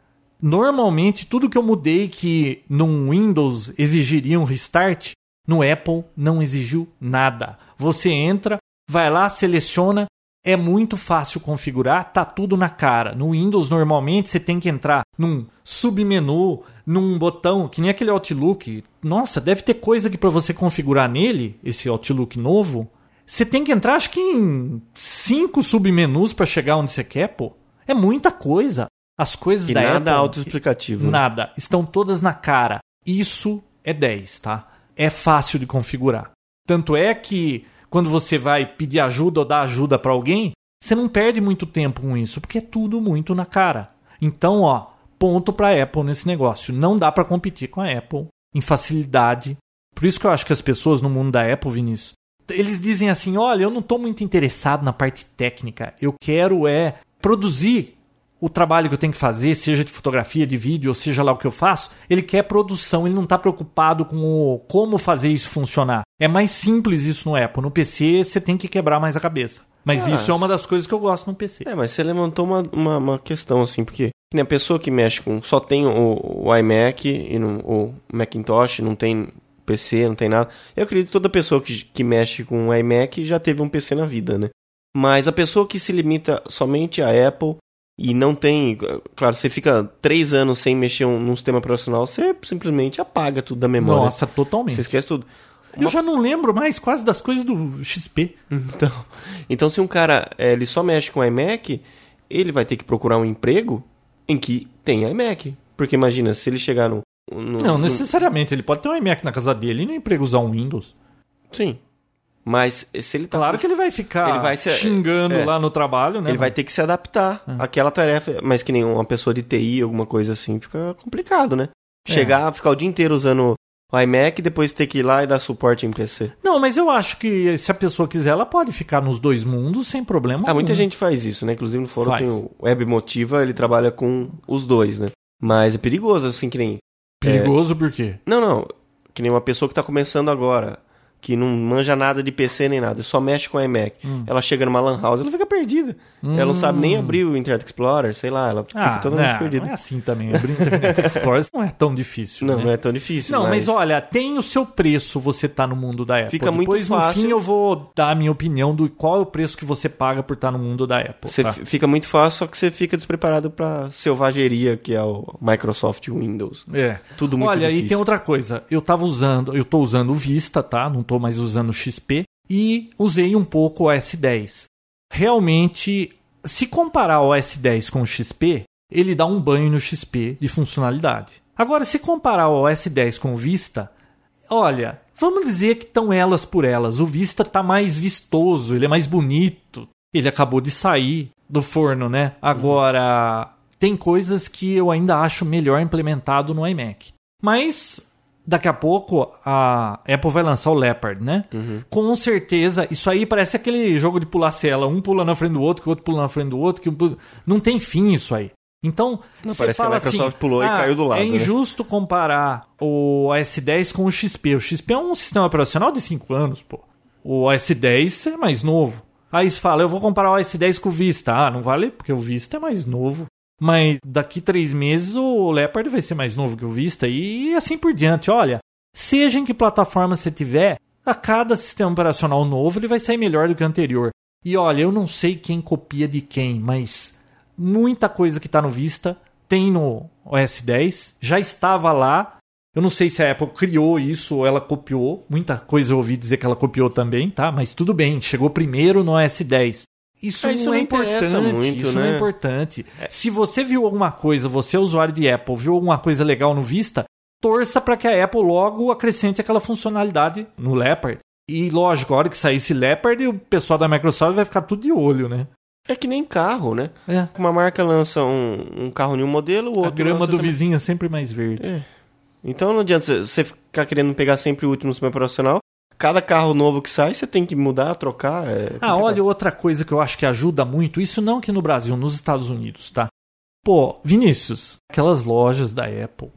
Normalmente, tudo que eu mudei que no Windows exigiria um restart, no Apple não exigiu nada. Você entra, vai lá, seleciona, é muito fácil configurar, tá tudo na cara. No Windows, normalmente, você tem que entrar num submenu, num botão, que nem aquele Outlook. Nossa, deve ter coisa que para você configurar nele, esse Outlook novo, você tem que entrar, acho que em cinco submenus para chegar onde você quer, pô. É muita coisa. As coisas E da nada Apple, autoexplicativo. Nada. Estão todas na cara. Isso é 10, tá? É fácil de configurar. Tanto é que quando você vai pedir ajuda ou dar ajuda para alguém, você não perde muito tempo com isso, porque é tudo muito na cara. Então, ó, ponto para Apple nesse negócio. Não dá para competir com a Apple em facilidade. Por isso que eu acho que as pessoas no mundo da Apple, Vinícius, eles dizem assim: "Olha, eu não estou muito interessado na parte técnica. Eu quero é produzir o trabalho que eu tenho que fazer, seja de fotografia, de vídeo, ou seja lá o que eu faço, ele quer produção, ele não está preocupado com o, como fazer isso funcionar. É mais simples isso no Apple. No PC você tem que quebrar mais a cabeça. Mas Ah, isso é uma das coisas que eu gosto no PC. É, mas você levantou uma, uma, uma questão, assim, porque a pessoa que mexe com. só tem o, o iMac e não, o Macintosh, não tem PC, não tem nada. Eu acredito que toda pessoa que, que mexe com o iMac já teve um PC na vida, né? Mas a pessoa que se limita somente a Apple e não tem. Claro, você fica três anos sem mexer um- num sistema operacional, você simplesmente apaga tudo da memória. Nossa, totalmente. Você esquece tudo. Eu já não lembro mais quase das coisas do XP. Então, então se um cara eh, ele só mexe com iMac, ele vai ter que procurar um emprego em que tem iMac. Porque imagina, se ele chegar no. no Não, no- necessariamente. Ele pode ter um iMac na casa dele e no emprego usar um Windows. Sim. Mas se ele tá. Claro que ele vai ficar Ele vai se- xingando é. lá no trabalho, né? Ele vai ter que se adaptar àquela tarefa. Mas que nem uma pessoa de TI, alguma coisa assim, fica complicado, né? É. Chegar, ficar o dia inteiro usando o iMac e depois ter que ir lá e dar suporte em PC. Não, mas eu acho que se a pessoa quiser, ela pode ficar nos dois mundos sem problema. Ah, muita algum. gente faz isso, né? Inclusive no fórum Faz. tem o Web Motiva, ele trabalha com os dois, né? Mas é perigoso, assim, que nem. Perigoso por quê? Não, não. Que nem uma pessoa que tá começando agora. Que não manja nada de PC nem nada, só mexe com iMac. Hum. Ela chega numa lan house, ela fica perdida. Ela não sabe nem abrir o Internet Explorer, sei lá, ela fica Ah, totalmente não, perdida. não é assim também. Abrir Internet Explorer não é tão difícil. Não, né? não é tão difícil. Não, mas... olha, tem o seu preço você tá no mundo da Apple. Fica muito Depois, fácil. no fim, eu vou dar a minha opinião do qual é o preço que você paga por estar no mundo da Apple. Você tá? fica muito fácil, só que você fica despreparado pra selvageria que é o Microsoft Windows. É. Tudo muito Olha, e difícil. tem outra coisa. Eu tava usando, eu tô usando o Vista, tá? Não tô mais usando XP. E usei um pouco o S10. Realmente, se comparar o S10 com o XP, ele dá um banho no XP de funcionalidade. Agora, se comparar o S10 com o Vista, olha, vamos dizer que estão elas por elas. O Vista tá mais vistoso, ele é mais bonito. Ele acabou de sair do forno, né? Agora, tem coisas que eu ainda acho melhor implementado no iMac. Mas daqui a pouco a Apple vai lançar o Leopard, né? Com certeza, isso aí parece aquele jogo de pular cela, um pula na frente do outro, que o outro pula na frente do outro, que um pula... não tem fim isso aí. Então, Não, você parece que a fala Microsoft assim, pulou e "Ah, caiu do lado, É né?" injusto comparar o S10 com o XP. O XP é um sistema operacional de 5 anos, pô. O S10 é mais novo. Aí você fala, eu vou comparar o S10 com o Vista. Ah, não vale, porque o Vista é mais novo. Mas daqui três meses o Leopard vai ser mais novo que o Vista e assim por diante. Olha, seja em que plataforma você tiver, a cada sistema operacional novo ele vai sair melhor do que o anterior. E olha, eu não sei quem copia de quem, mas muita coisa que está no Vista tem no OS 10, já estava lá. Eu não sei se a Apple criou isso ou ela copiou. Muita coisa eu ouvi dizer que ela copiou também, tá? Mas tudo bem, chegou primeiro no OS 10. Isso, É, isso não é não interessa importante, muito, isso não é né? importante. Se você viu alguma coisa, você é usuário de Apple, viu alguma coisa legal no Vista, torça para que a Apple logo acrescente aquela funcionalidade no Leopard. E lógico, a hora que sair esse Leopard, o pessoal da Microsoft vai ficar tudo de olho, né? É que nem carro, né? É. Uma marca lança um, um carro em um modelo, o A outro grama lança do também. vizinho é sempre mais verde. É. Então não adianta você- você ficar querendo pegar sempre o último sistema operacional. Cada carro novo que sai, você tem que mudar, trocar. é Ah, olha, outra coisa que eu acho que ajuda muito, isso não aqui no Brasil, nos Estados Unidos, tá? Pô, Vinícius, aquelas lojas da Apple.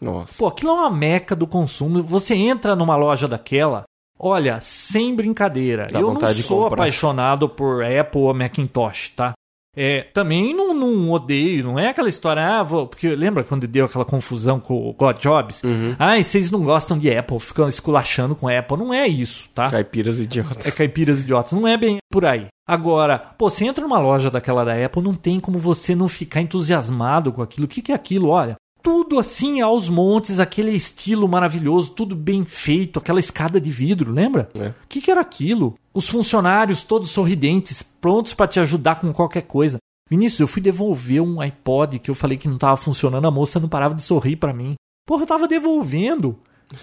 Nossa. Pô, aquilo é uma meca do consumo. Você entra numa loja daquela, olha, sem brincadeira. Dá eu não sou apaixonado por Apple ou Macintosh, tá? É, também não, não odeio, não é aquela história, ah, vou, porque lembra quando deu aquela confusão com o God Jobs? Uhum. Ah, e vocês não gostam de Apple, ficam esculachando com Apple. Não é isso, tá? Caipiras idiotas. É caipiras idiotas. Não é bem por aí. Agora, pô, você entra numa loja daquela da Apple, não tem como você não ficar entusiasmado com aquilo. O que, que é aquilo? Olha, tudo assim aos montes, aquele estilo maravilhoso, tudo bem feito, aquela escada de vidro, lembra? É. O que, que era aquilo? Os funcionários todos sorridentes, prontos para te ajudar com qualquer coisa. Vinícius, eu fui devolver um iPod que eu falei que não tava funcionando, a moça não parava de sorrir para mim. Porra, eu tava devolvendo.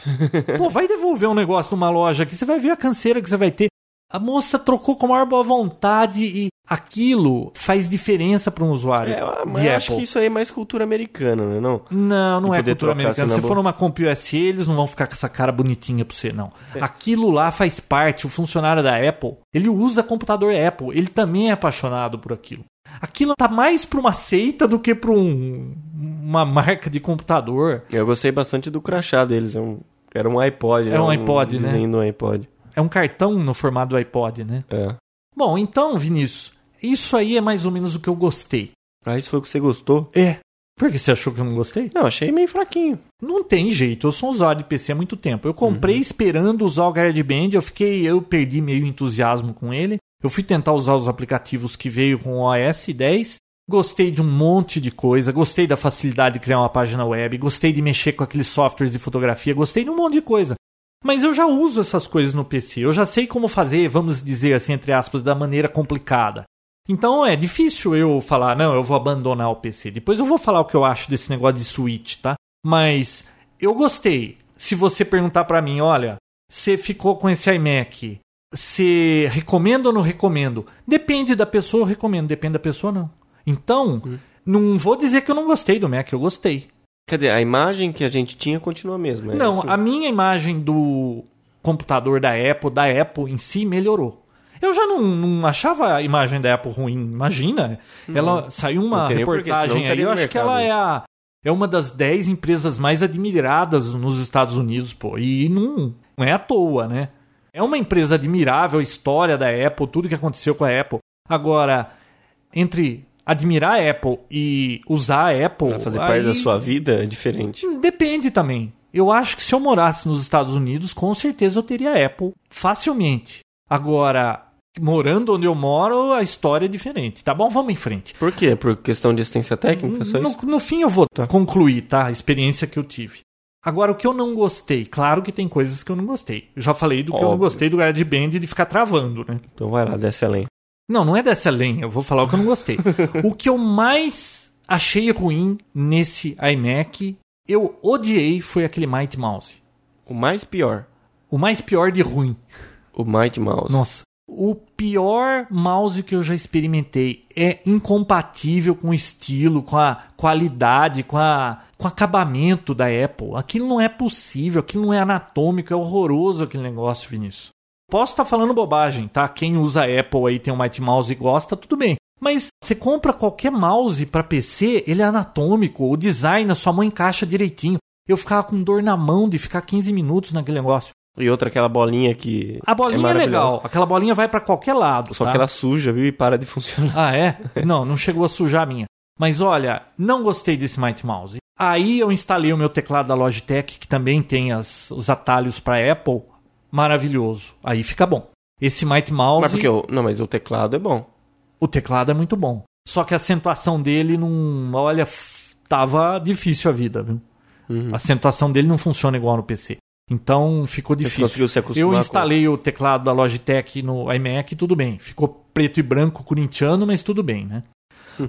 Pô, vai devolver um negócio numa loja aqui, você vai ver a canseira que você vai ter. A moça trocou com a maior boa vontade e aquilo faz diferença para um usuário É, mas de eu acho Apple. que isso aí é mais cultura americana, né? Não? Não, não de é cultura americana. assim Se for numa Comp USA, eles não vão ficar com essa cara bonitinha pra você, não. É. Aquilo lá faz parte, o funcionário da Apple, ele usa computador Apple, ele também é apaixonado por aquilo. Aquilo tá mais pra uma seita do que pra um- uma marca de computador. Eu gostei bastante do crachá deles. É um, era um iPod, né? É um iPod, né? desenho do iPod. É um cartão no formato iPod, né? É. Bom, então, Vinícius, isso aí é mais ou menos o que eu gostei. Ah, isso foi o que você gostou? É. Por que você achou que eu não gostei? Não, achei meio fraquinho. Não tem jeito, eu sou um usuário de PC há muito tempo. Eu comprei Uhum. esperando usar o GarageBand, eu fiquei, eu perdi meio entusiasmo com ele. Eu fui tentar usar os aplicativos que veio com o OS 10. Gostei de um monte de coisa, gostei da facilidade de criar uma página web, gostei de mexer com aqueles softwares de fotografia, gostei de um monte de coisa. Mas eu já uso essas coisas no PC, eu já sei como fazer, vamos dizer assim, entre aspas, da maneira complicada. Então é difícil eu falar, não, eu vou abandonar o PC. Depois eu vou falar o que eu acho desse negócio de Switch, tá? Mas eu gostei. Se você perguntar pra mim, olha, você ficou com esse iMac, você recomenda ou não recomendo? Depende da pessoa, eu recomendo. Depende da pessoa, não. Então, não vou dizer que eu não gostei do Mac, eu gostei. Quer dizer, a imagem que a gente tinha continua a mesma. é Não, isso? a minha imagem do computador da Apple, da Apple em si, melhorou. Eu já não, não achava a imagem da Apple ruim. Imagina, ela saiu uma Não tem nem porquê, senão reportagem aí. Eu acho que mercado. ela é a é uma das 10 empresas mais admiradas nos Estados Unidos, pô. E não, não é à toa, né? É uma empresa admirável, a história da Apple, tudo que aconteceu com a Apple. Agora, entre admirar a Apple e usar a Apple. Pra fazer parte aí- da sua vida é diferente. Depende também. Eu acho que se eu morasse nos Estados Unidos, com certeza eu teria Apple facilmente. Agora, morando onde eu moro, a história é diferente. Tá bom? Vamos em frente. Por quê? Por questão de assistência técnica? Só isso? No, no fim eu vou concluir, tá? A experiência que eu tive. Agora, o que eu não gostei, claro que tem coisas que eu não gostei. Eu já falei do que eu não Óbvio. gostei do GarageBand de ficar travando, né? Então vai lá, desce a lenha. Não, não é dessa lenha, eu vou falar o que eu não gostei. o que eu mais achei ruim nesse iMac, eu odiei, foi aquele Mighty Mouse. O mais pior. O mais pior de ruim. O Mighty Mouse. Nossa, o pior mouse que eu já experimentei é incompatível com o estilo, com a qualidade, com, a, com o acabamento da Apple. Aquilo não é possível, aquilo não é anatômico, é horroroso aquele negócio, Vinícius. Posso estar falando bobagem, tá? Quem usa Apple aí tem um Mighty Mouse e gosta, tudo bem. Mas você compra qualquer mouse para PC, ele é anatômico, o design, a sua mão encaixa direitinho. Eu ficava com dor na mão de ficar 15 minutos naquele negócio. E outra, aquela bolinha que. A bolinha é, maravilhosa. legal, aquela bolinha vai para qualquer lado. Só tá? que ela suja, viu? E para de funcionar. Ah, é? Não, não chegou a sujar a minha. Mas olha, não gostei desse Mighty Mouse. Aí eu instalei o meu teclado da Logitech, que também tem as- os atalhos para Apple. Maravilhoso. Aí fica bom. Esse Mighty Mouse, Mas porque o. Não, mas o teclado é bom. o teclado é muito bom. Só que a acentuação dele não. Olha, tava difícil a vida, viu? A acentuação dele não funciona igual no PC. Então ficou difícil. Eu com- instalei o teclado da Logitech no iMac, tudo bem. Ficou preto e branco corintiano, mas tudo bem, né?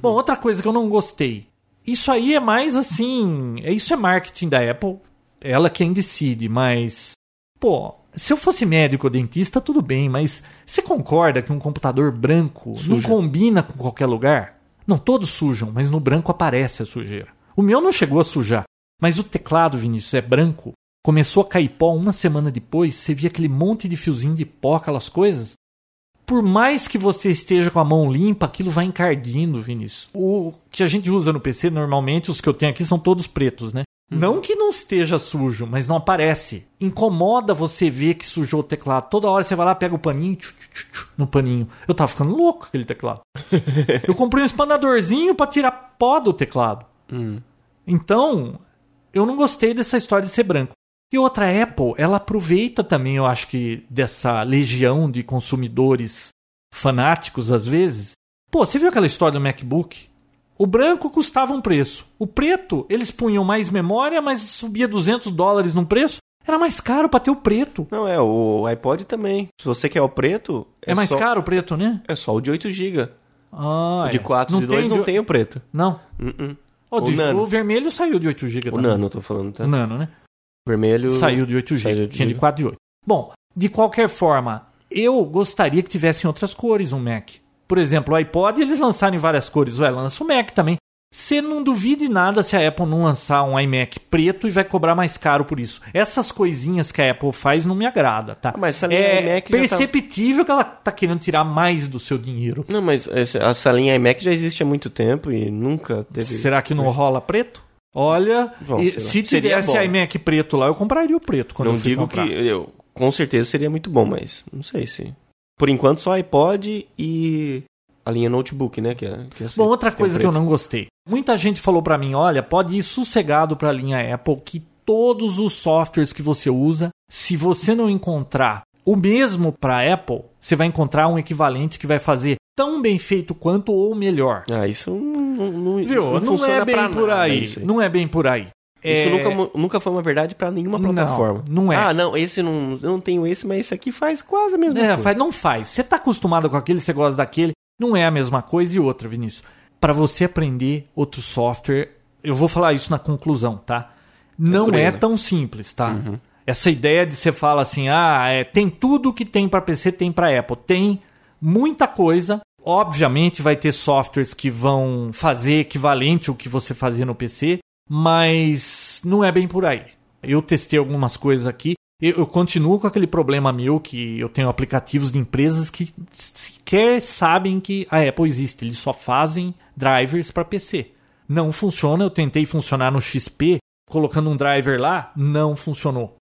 Bom, outra coisa que eu não gostei. Isso aí é mais assim. é- Isso é marketing da Apple. Ela quem decide, mas. Pô, se eu fosse médico ou dentista, tudo bem, mas você concorda que um computador branco não Suja. combina com qualquer lugar? Não, todos sujam, mas no branco aparece a sujeira. O meu não chegou a sujar, mas o teclado, Vinícius, é branco. Começou a cair pó uma semana depois, você via aquele monte de fiozinho de pó, aquelas coisas. Por mais que você esteja com a mão limpa, aquilo vai encardindo, Vinícius. O que a gente usa no PC, normalmente, os que eu tenho aqui são todos pretos, né? Não que não esteja sujo, mas não aparece. Incomoda você ver que sujou o teclado. Toda hora você vai lá, pega o paninho, tchu, tchu, tchu, no paninho. Eu tava ficando louco com aquele teclado. eu comprei um espanadorzinho pra tirar pó do teclado. Então, eu não gostei dessa história de ser branco. E outra, a Apple, ela aproveita também, eu acho que, dessa legião de consumidores fanáticos, às vezes. Pô, você viu aquela história do MacBook? O branco custava um preço. O preto, eles punham mais memória, mas subia 200 dólares no preço. Era mais caro pra ter o preto. Não, é, o iPod também. Se você quer o preto. É, mais só, caro o preto, né? É só o de 8 GB. Ah, O de é. 4 de 2 tem não de- tem o preto. Não. Uh-uh. O, de- O Nano. o vermelho saiu de 8 GB O também. Nano, eu tô falando, tá? O Nano, né? O vermelho. Saiu de 8 saiu GB. de Tinha de 8. 4 de 8. Bom, de qualquer forma, eu gostaria que tivessem outras cores um Mac. Por exemplo, o iPod eles lançaram em várias cores. Ué, lança o Mac também. Você não duvide nada se a Apple não lançar um iMac preto e vai cobrar mais caro por isso. Essas coisinhas que a Apple faz não me agrada, tá? Mas essa linha é iMac tá- perceptível que ela tá querendo tirar mais do seu dinheiro. Não, mas essa, linha iMac já existe há muito tempo e nunca teve. Será que não rola preto? Olha, Bom, se tivesse iMac preto lá, eu compraria o preto quando Não eu fui digo comprar. que. Eu, com certeza seria muito bom, mas não sei se. Por enquanto só iPod e a linha notebook, né? Que é, que é assim, Bom, outra coisa que eu não gostei. Muita gente falou pra mim, olha, pode ir sossegado pra linha Apple que todos os softwares que você usa, se você não encontrar o mesmo pra Apple, você vai encontrar um equivalente que vai fazer tão bem feito quanto ou melhor. Ah, isso não, não, Viu? Não, funciona é bem por nada, aí. Não é bem por aí. Isso É- nunca, nunca foi uma verdade pra nenhuma Não, plataforma. não é. Ah, não, esse não. Eu não tenho esse, mas esse aqui faz quase a mesma É, coisa. faz, não faz. Você tá acostumado com aquele, você gosta daquele, não é a mesma coisa. E outra, Vinícius, para você aprender outro software, eu vou falar isso na conclusão, tá? Não é Natureza. tão simples, tá? Essa ideia de você falar assim, ah, é, tem tudo que tem para PC, tem para Apple. Tem muita coisa. Obviamente vai ter softwares que vão fazer equivalente ao que você fazia no PC, mas não é bem por aí. Eu testei algumas coisas aqui. Eu, eu continuo com aquele problema meu que eu tenho aplicativos de empresas que sequer sabem que a Apple existe. Eles só fazem drivers para PC. Não funciona. Eu tentei funcionar no XP, colocando um driver lá, não funcionou.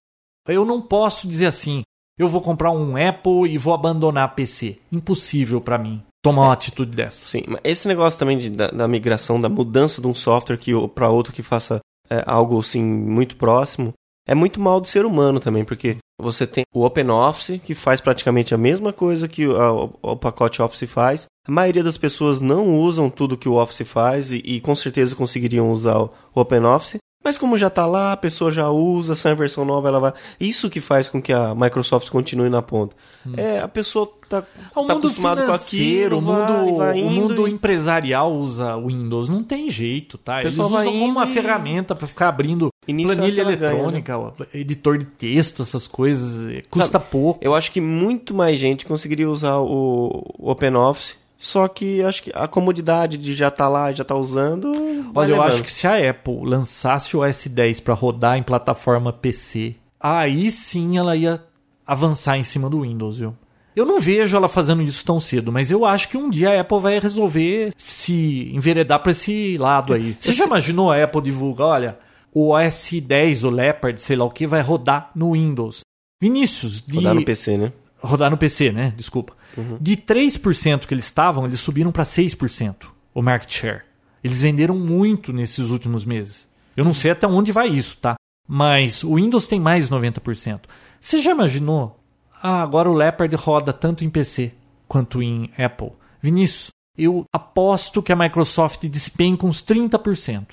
Eu não posso dizer assim, eu vou comprar um Apple e vou abandonar PC. Impossível para mim tomar uma atitude dessa. Sim, mas esse negócio também de, da, da migração, da mudança de um software que para outro que faça é, algo assim muito próximo, é muito mal do ser humano também, porque você tem o OpenOffice, que faz praticamente a mesma coisa que o, a, o pacote Office faz. A maioria das pessoas não usam tudo que o Office faz e, e com certeza conseguiriam usar o OpenOffice. Mas como já está lá, a pessoa já usa, sai a versão nova, ela vai. Isso que faz com que a Microsoft continue na ponta. Hum. É, a pessoa tá, o tá mundo acostumado com aquilo, o mundo, vai, vai o mundo e... empresarial usa Windows, não tem jeito, tá? Eles usam como uma e... ferramenta para ficar abrindo planilha eletrônica, ganha, né? editor de texto, essas coisas, custa Sabe, pouco. Eu acho que muito mais gente conseguiria usar o OpenOffice só que acho que a comodidade de já estar tá lá, já estar tá usando. Olha, eu acho que se a Apple lançasse o OS 10 para rodar em plataforma PC, aí sim ela ia avançar em cima do Windows, viu? Eu não vejo ela fazendo isso tão cedo, mas eu acho que um dia a Apple vai resolver se enveredar para esse lado aí. Você já imaginou a Apple divulgar, olha, o OS 10, o Leopard, sei lá o que, vai rodar no Windows. Vinícius, de... rodar no PC, né? Rodar no PC, né? Desculpa. Uhum. De 3% que eles estavam, eles subiram para 6% o market share. Eles venderam muito nesses últimos meses. Eu não sei até onde vai isso, tá? Mas o Windows tem mais de 90%. Você já imaginou? Ah, agora o Leopard roda tanto em PC quanto em Apple. Vinícius, eu aposto que a Microsoft despenca uns 30%.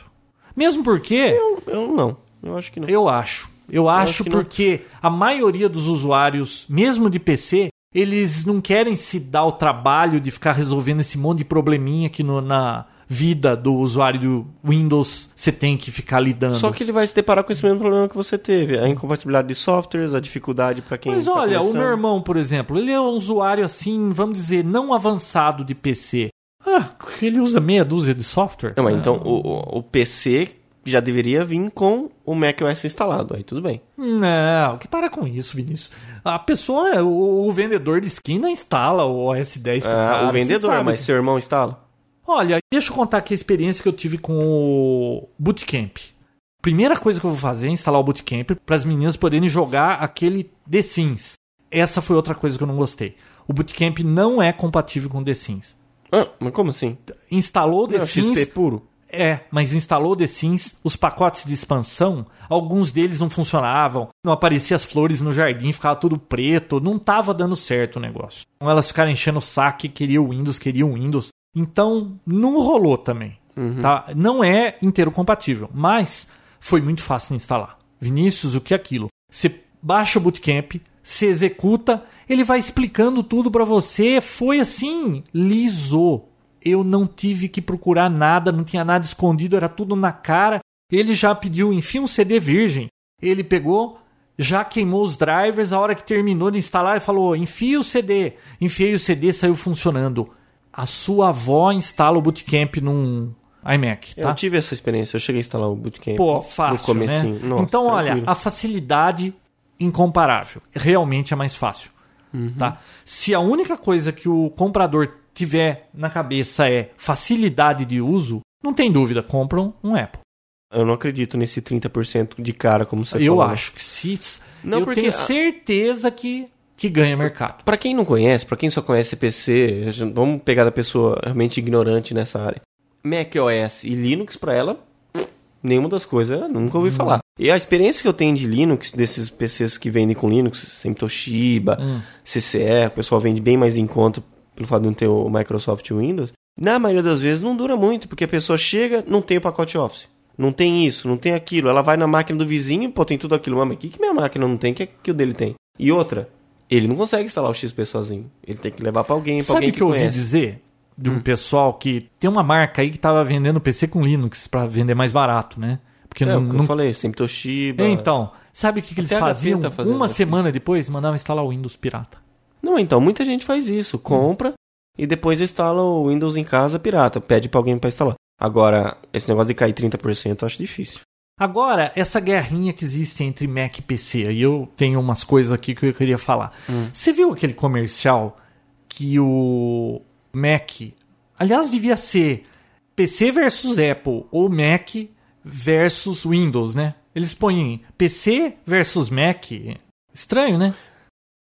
Mesmo porque. Eu, eu não. Eu acho que não. Eu acho. Eu, eu acho, porque não. a maioria dos usuários, mesmo de PC, eles não querem se dar o trabalho de ficar resolvendo esse monte de probleminha que no, na vida do usuário do Windows você tem que ficar lidando. Só que ele vai se deparar com esse mesmo problema que você teve, a incompatibilidade de softwares, a dificuldade para quem Mas tá olha, começando. o meu irmão, por exemplo, ele é um usuário assim, vamos dizer, não avançado de PC. Ah, ele usa meia dúzia de software. Não, mas ah. então o, o PC já deveria vir com o macOS instalado, aí tudo bem. Não, que para com isso, Vinícius. A pessoa, o, o vendedor de esquina instala o OS 10 pro ah, cara, O vendedor, mas seu irmão instala? Olha, deixa eu contar aqui a experiência que eu tive com o Bootcamp. Primeira coisa que eu vou fazer é instalar o Bootcamp para as meninas poderem jogar aquele The Sims. Essa foi outra coisa que eu não gostei. O Bootcamp não é compatível com The Sims. Ah, mas como assim? Instalou The não, Sims. XP puro? É, mas instalou The Sims, os pacotes de expansão, alguns deles não funcionavam, não apareciam as flores no jardim, ficava tudo preto, não tava dando certo o negócio. Então elas ficaram enchendo o saco, queriam Windows, queriam Windows. Então não rolou também. Uhum. Tá? Não é inteiro compatível, mas foi muito fácil de instalar. Vinícius, o que é aquilo? Você baixa o Bootcamp, se executa, ele vai explicando tudo para você. Foi assim, liso eu não tive que procurar nada, não tinha nada escondido, era tudo na cara. Ele já pediu, enfim, um CD virgem. Ele pegou, já queimou os drivers, a hora que terminou de instalar, ele falou: enfia o CD. Enfiei o CD, saiu funcionando. A sua avó instala o Bootcamp num iMac. Tá? Eu tive essa experiência, eu cheguei a instalar o Bootcamp. Pô, fácil, no né? Nossa, então, tranquilo. olha, a facilidade incomparável. Realmente é mais fácil. Uhum. Tá? Se a única coisa que o comprador tiver na cabeça é facilidade de uso, não tem dúvida, compram um Apple. Eu não acredito nesse 30% de cara, como você eu falou. Eu acho que se. Não, eu porque... tenho certeza que, que ganha mercado. Para quem não conhece, para quem só conhece PC, vamos pegar da pessoa realmente ignorante nessa área. macOS e Linux, para ela, nenhuma das coisas, nunca ouvi hum. falar. E a experiência que eu tenho de Linux, desses PCs que vendem com Linux, sempre Toshiba, hum. CCE, o pessoal vende bem mais em conta pelo fato de não ter o Microsoft Windows, na maioria das vezes não dura muito, porque a pessoa chega, não tem o pacote Office. Não tem isso, não tem aquilo. Ela vai na máquina do vizinho, pô, tem tudo aquilo. Mas o que, que minha máquina não tem, que, que o dele tem? E outra, ele não consegue instalar o XP sozinho. Ele tem que levar para alguém, Sabe alguém que, que eu conhece. ouvi dizer de um hum. pessoal que tem uma marca aí que tava vendendo PC com Linux para vender mais barato, né? Porque é, não, não... eu falei, sempre Toshiba. Então, sabe o que, que eles faziam? Tá uma semana depois, mandavam instalar o Windows pirata. Não, então, muita gente faz isso. Compra, e depois instala o Windows em casa pirata, pede para alguém para instalar. Agora, esse negócio de cair 30% eu acho difícil. Agora, essa guerrinha que existe entre Mac e PC, e eu tenho umas coisas aqui que eu queria falar. Hum. Você viu aquele comercial que o Mac, aliás, devia ser PC versus Apple ou Mac versus Windows, né? Eles põem PC versus Mac. Estranho, né?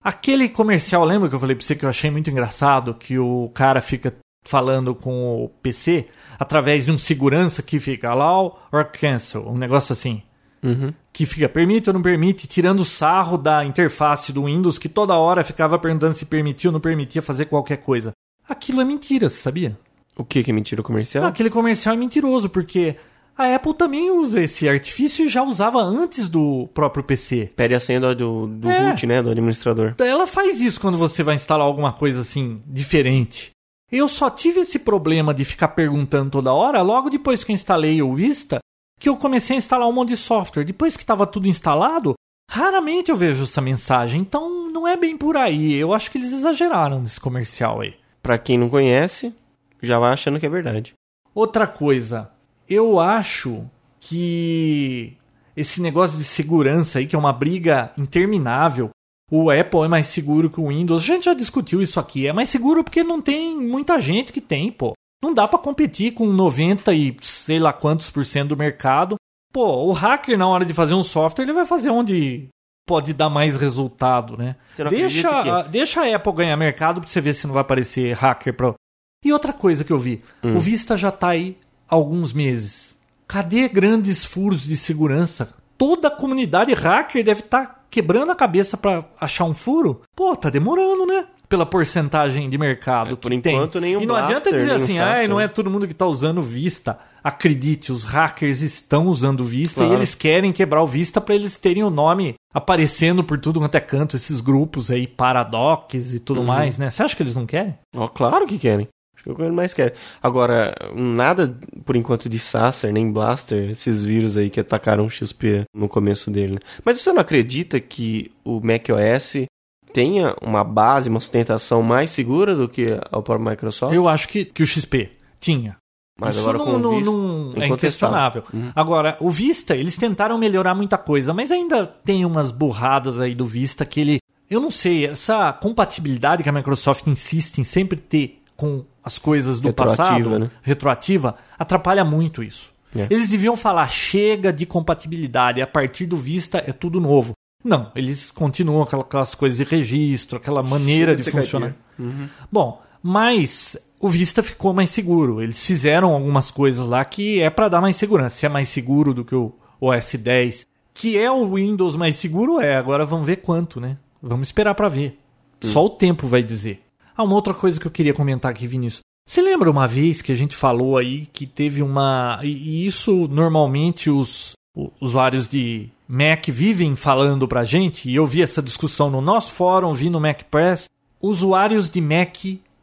Aquele comercial, lembra que eu falei pra você que eu achei muito engraçado? Que o cara fica falando com o PC através de um segurança que fica allow or cancel, um negócio assim. Uhum. Que fica permite ou não permite, tirando sarro da interface do Windows, que toda hora ficava perguntando se permitia ou não permitia fazer qualquer coisa. Aquilo é mentira, você sabia? O que que é mentira comercial? Ah, aquele comercial é mentiroso, porque a Apple também usa esse artifício e já usava antes do próprio PC. Pede a senha do, do, É. root, né? Do administrador. Ela faz isso quando você vai instalar alguma coisa assim, diferente. Eu só tive esse problema de ficar perguntando toda hora, logo depois que eu instalei o Vista, que eu comecei a instalar um monte de software. Depois que estava tudo instalado, raramente eu vejo essa mensagem. Então não é bem por aí. Eu acho que eles exageraram nesse comercial aí. Pra quem não conhece, já vai achando que é verdade. Outra coisa, eu acho que esse negócio de segurança aí, que é uma briga interminável, o Apple é mais seguro que o Windows. A gente já discutiu isso aqui. É mais seguro porque não tem muita gente que tem, pô. Não dá pra competir com 90 e sei lá quantos por cento do mercado. Pô, o hacker na hora de fazer um software, ele vai fazer onde pode dar mais resultado, né? Deixa, deixa a Apple ganhar mercado pra você ver se não vai aparecer hacker pra... E outra coisa que eu vi, Hum. o Vista já tá aí alguns meses. Cadê grandes furos de segurança? Toda a comunidade hacker deve estar quebrando a cabeça pra achar um furo. Pô, tá demorando, né? Pela porcentagem de mercado É, por que tem. enquanto, nem um E não adianta Blaster, dizer nem um assim, ah, não é todo mundo que tá usando Vista. Acredite, os hackers estão usando Vista Claro. e eles querem quebrar o Vista pra eles terem o nome aparecendo por tudo quanto é canto, esses grupos aí, Paradox e tudo Uhum. mais, né? Você acha que eles não querem? Ó, claro que querem. Acho que é o que eles mais querem. Agora, nada por enquanto de Sasser, nem Blaster, esses vírus aí que atacaram o XP no começo dele. né? Mas você não acredita que o macOS tenha uma base, uma sustentação mais segura do que a própria Microsoft? Eu acho que, que o XP tinha. Mas Isso agora não, não- não- é inquestionável. Uhum. Agora, o Vista, eles tentaram melhorar muita coisa, mas ainda tem umas burradas aí do Vista que ele. Eu não sei, essa compatibilidade que a Microsoft insiste em sempre ter com as coisas do Retroativa, passado, né? retroativa, atrapalha muito isso. É. Eles deviam falar, chega de compatibilidade, a partir do Vista é tudo novo. Não, eles continuam aquela- aquelas coisas de registro, aquela maneira de ser funcionar. caipira. Bom, mas o Vista ficou mais seguro. Eles fizeram algumas coisas lá que é para dar mais segurança. Se é mais seguro do que o OS 10, que é o Windows mais seguro, é. Agora vamos ver quanto, né? Vamos esperar para ver. Só o tempo vai dizer. Ah, uma outra coisa que eu queria comentar aqui, Vinícius. Você lembra uma vez que a gente falou aí que teve uma. E isso normalmente os usuários de Mac vivem falando pra gente, e eu vi essa discussão no nosso fórum, vi no Mac Press. Usuários de Mac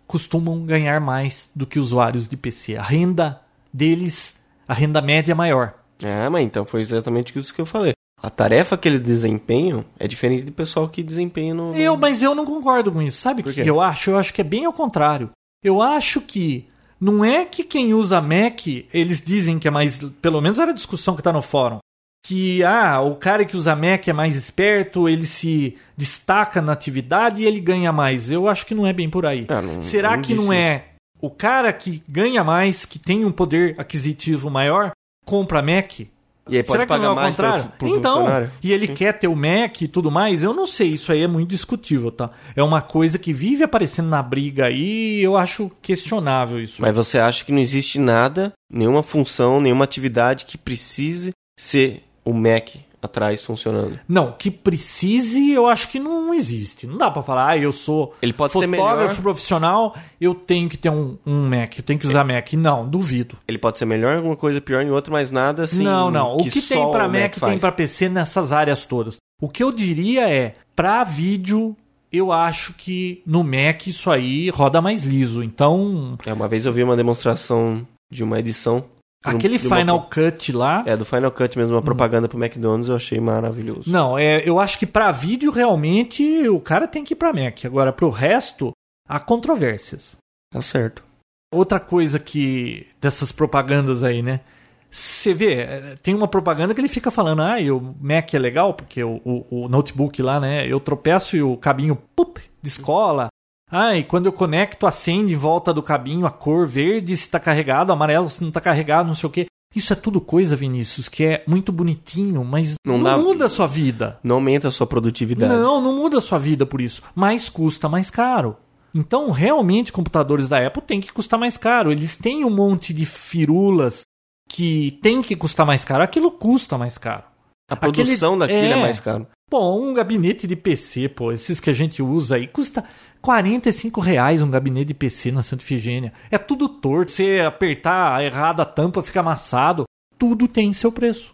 costumam ganhar mais do que usuários de PC. A renda deles, a renda média é maior. É, mas então foi exatamente isso que eu falei. A tarefa que eles desempenham é diferente do pessoal que desempenha no. Eu, mas eu não concordo com isso. Sabe o que eu acho? Eu acho que é bem ao contrário. Eu acho que não é que quem usa Mac, eles dizem que é mais. Pelo menos era a discussão que tá no fórum. Que ah, o cara que usa Mac é mais esperto, ele se destaca na atividade e ele ganha mais. Eu acho que não é bem por aí. Ah, não- Será não que não é o cara que ganha mais, que tem um poder aquisitivo maior, compra Mac? E aí pode Será que pagar não é mais pro, contrário? pro então, e ele Sim. quer ter o Mac e tudo mais, eu não sei, isso aí é muito discutível, tá? É uma coisa que vive aparecendo na briga aí e eu acho questionável isso. Mas você acha que não existe nada, nenhuma função, nenhuma atividade que precise ser o Mac atrás funcionando? Não, que precise, eu acho que não existe. Não dá pra falar, ah, eu sou Ele pode ser fotógrafo melhor. profissional, eu tenho que ter um, um Mac, eu tenho que usar Mac. Não, duvido. Ele pode ser melhor em alguma coisa, pior em outra, mas nada assim. não, não. O que, tem pra o Mac, tem faz. pra PC nessas áreas todas. O que eu diria é, pra vídeo, eu acho que no Mac isso aí roda mais liso. Então, É, uma vez eu vi uma demonstração de uma edição. Um- aquele Final Cut lá. É, do Final Cut mesmo, uma propaganda pro McDonald's, eu achei maravilhoso. Não, é, eu acho que pra vídeo realmente o cara tem que ir pra Mac. Agora, pro resto, há controvérsias. Tá certo. Outra coisa que. dessas propagandas aí, né? Você vê, é, tem uma propaganda que ele fica falando, ah, e o Mac é legal, porque o, o- o notebook lá, né? Eu tropeço e o cabinho pup, descola. Ah, e quando eu conecto, acende em volta do cabinho a cor verde se tá carregado, amarelo se não tá carregado, não sei o quê. Isso é tudo coisa, Vinícius, que é muito bonitinho, mas Não não, dá- muda a sua vida. Não aumenta a sua produtividade. Não, não muda a sua vida por isso. Mas custa mais caro. Então, realmente, computadores da Apple têm que custar mais caro. Eles têm um monte de firulas que tem que custar mais caro. Aquilo custa mais caro. A produção Aquele- daquilo é... é. mais caro. Pô, um gabinete de PC, pô, esses que a gente usa aí, custa 45 reais um gabinete de PC na Santa Ifigênia. É tudo torto, você apertar errado a tampa, fica amassado. Tudo tem seu preço.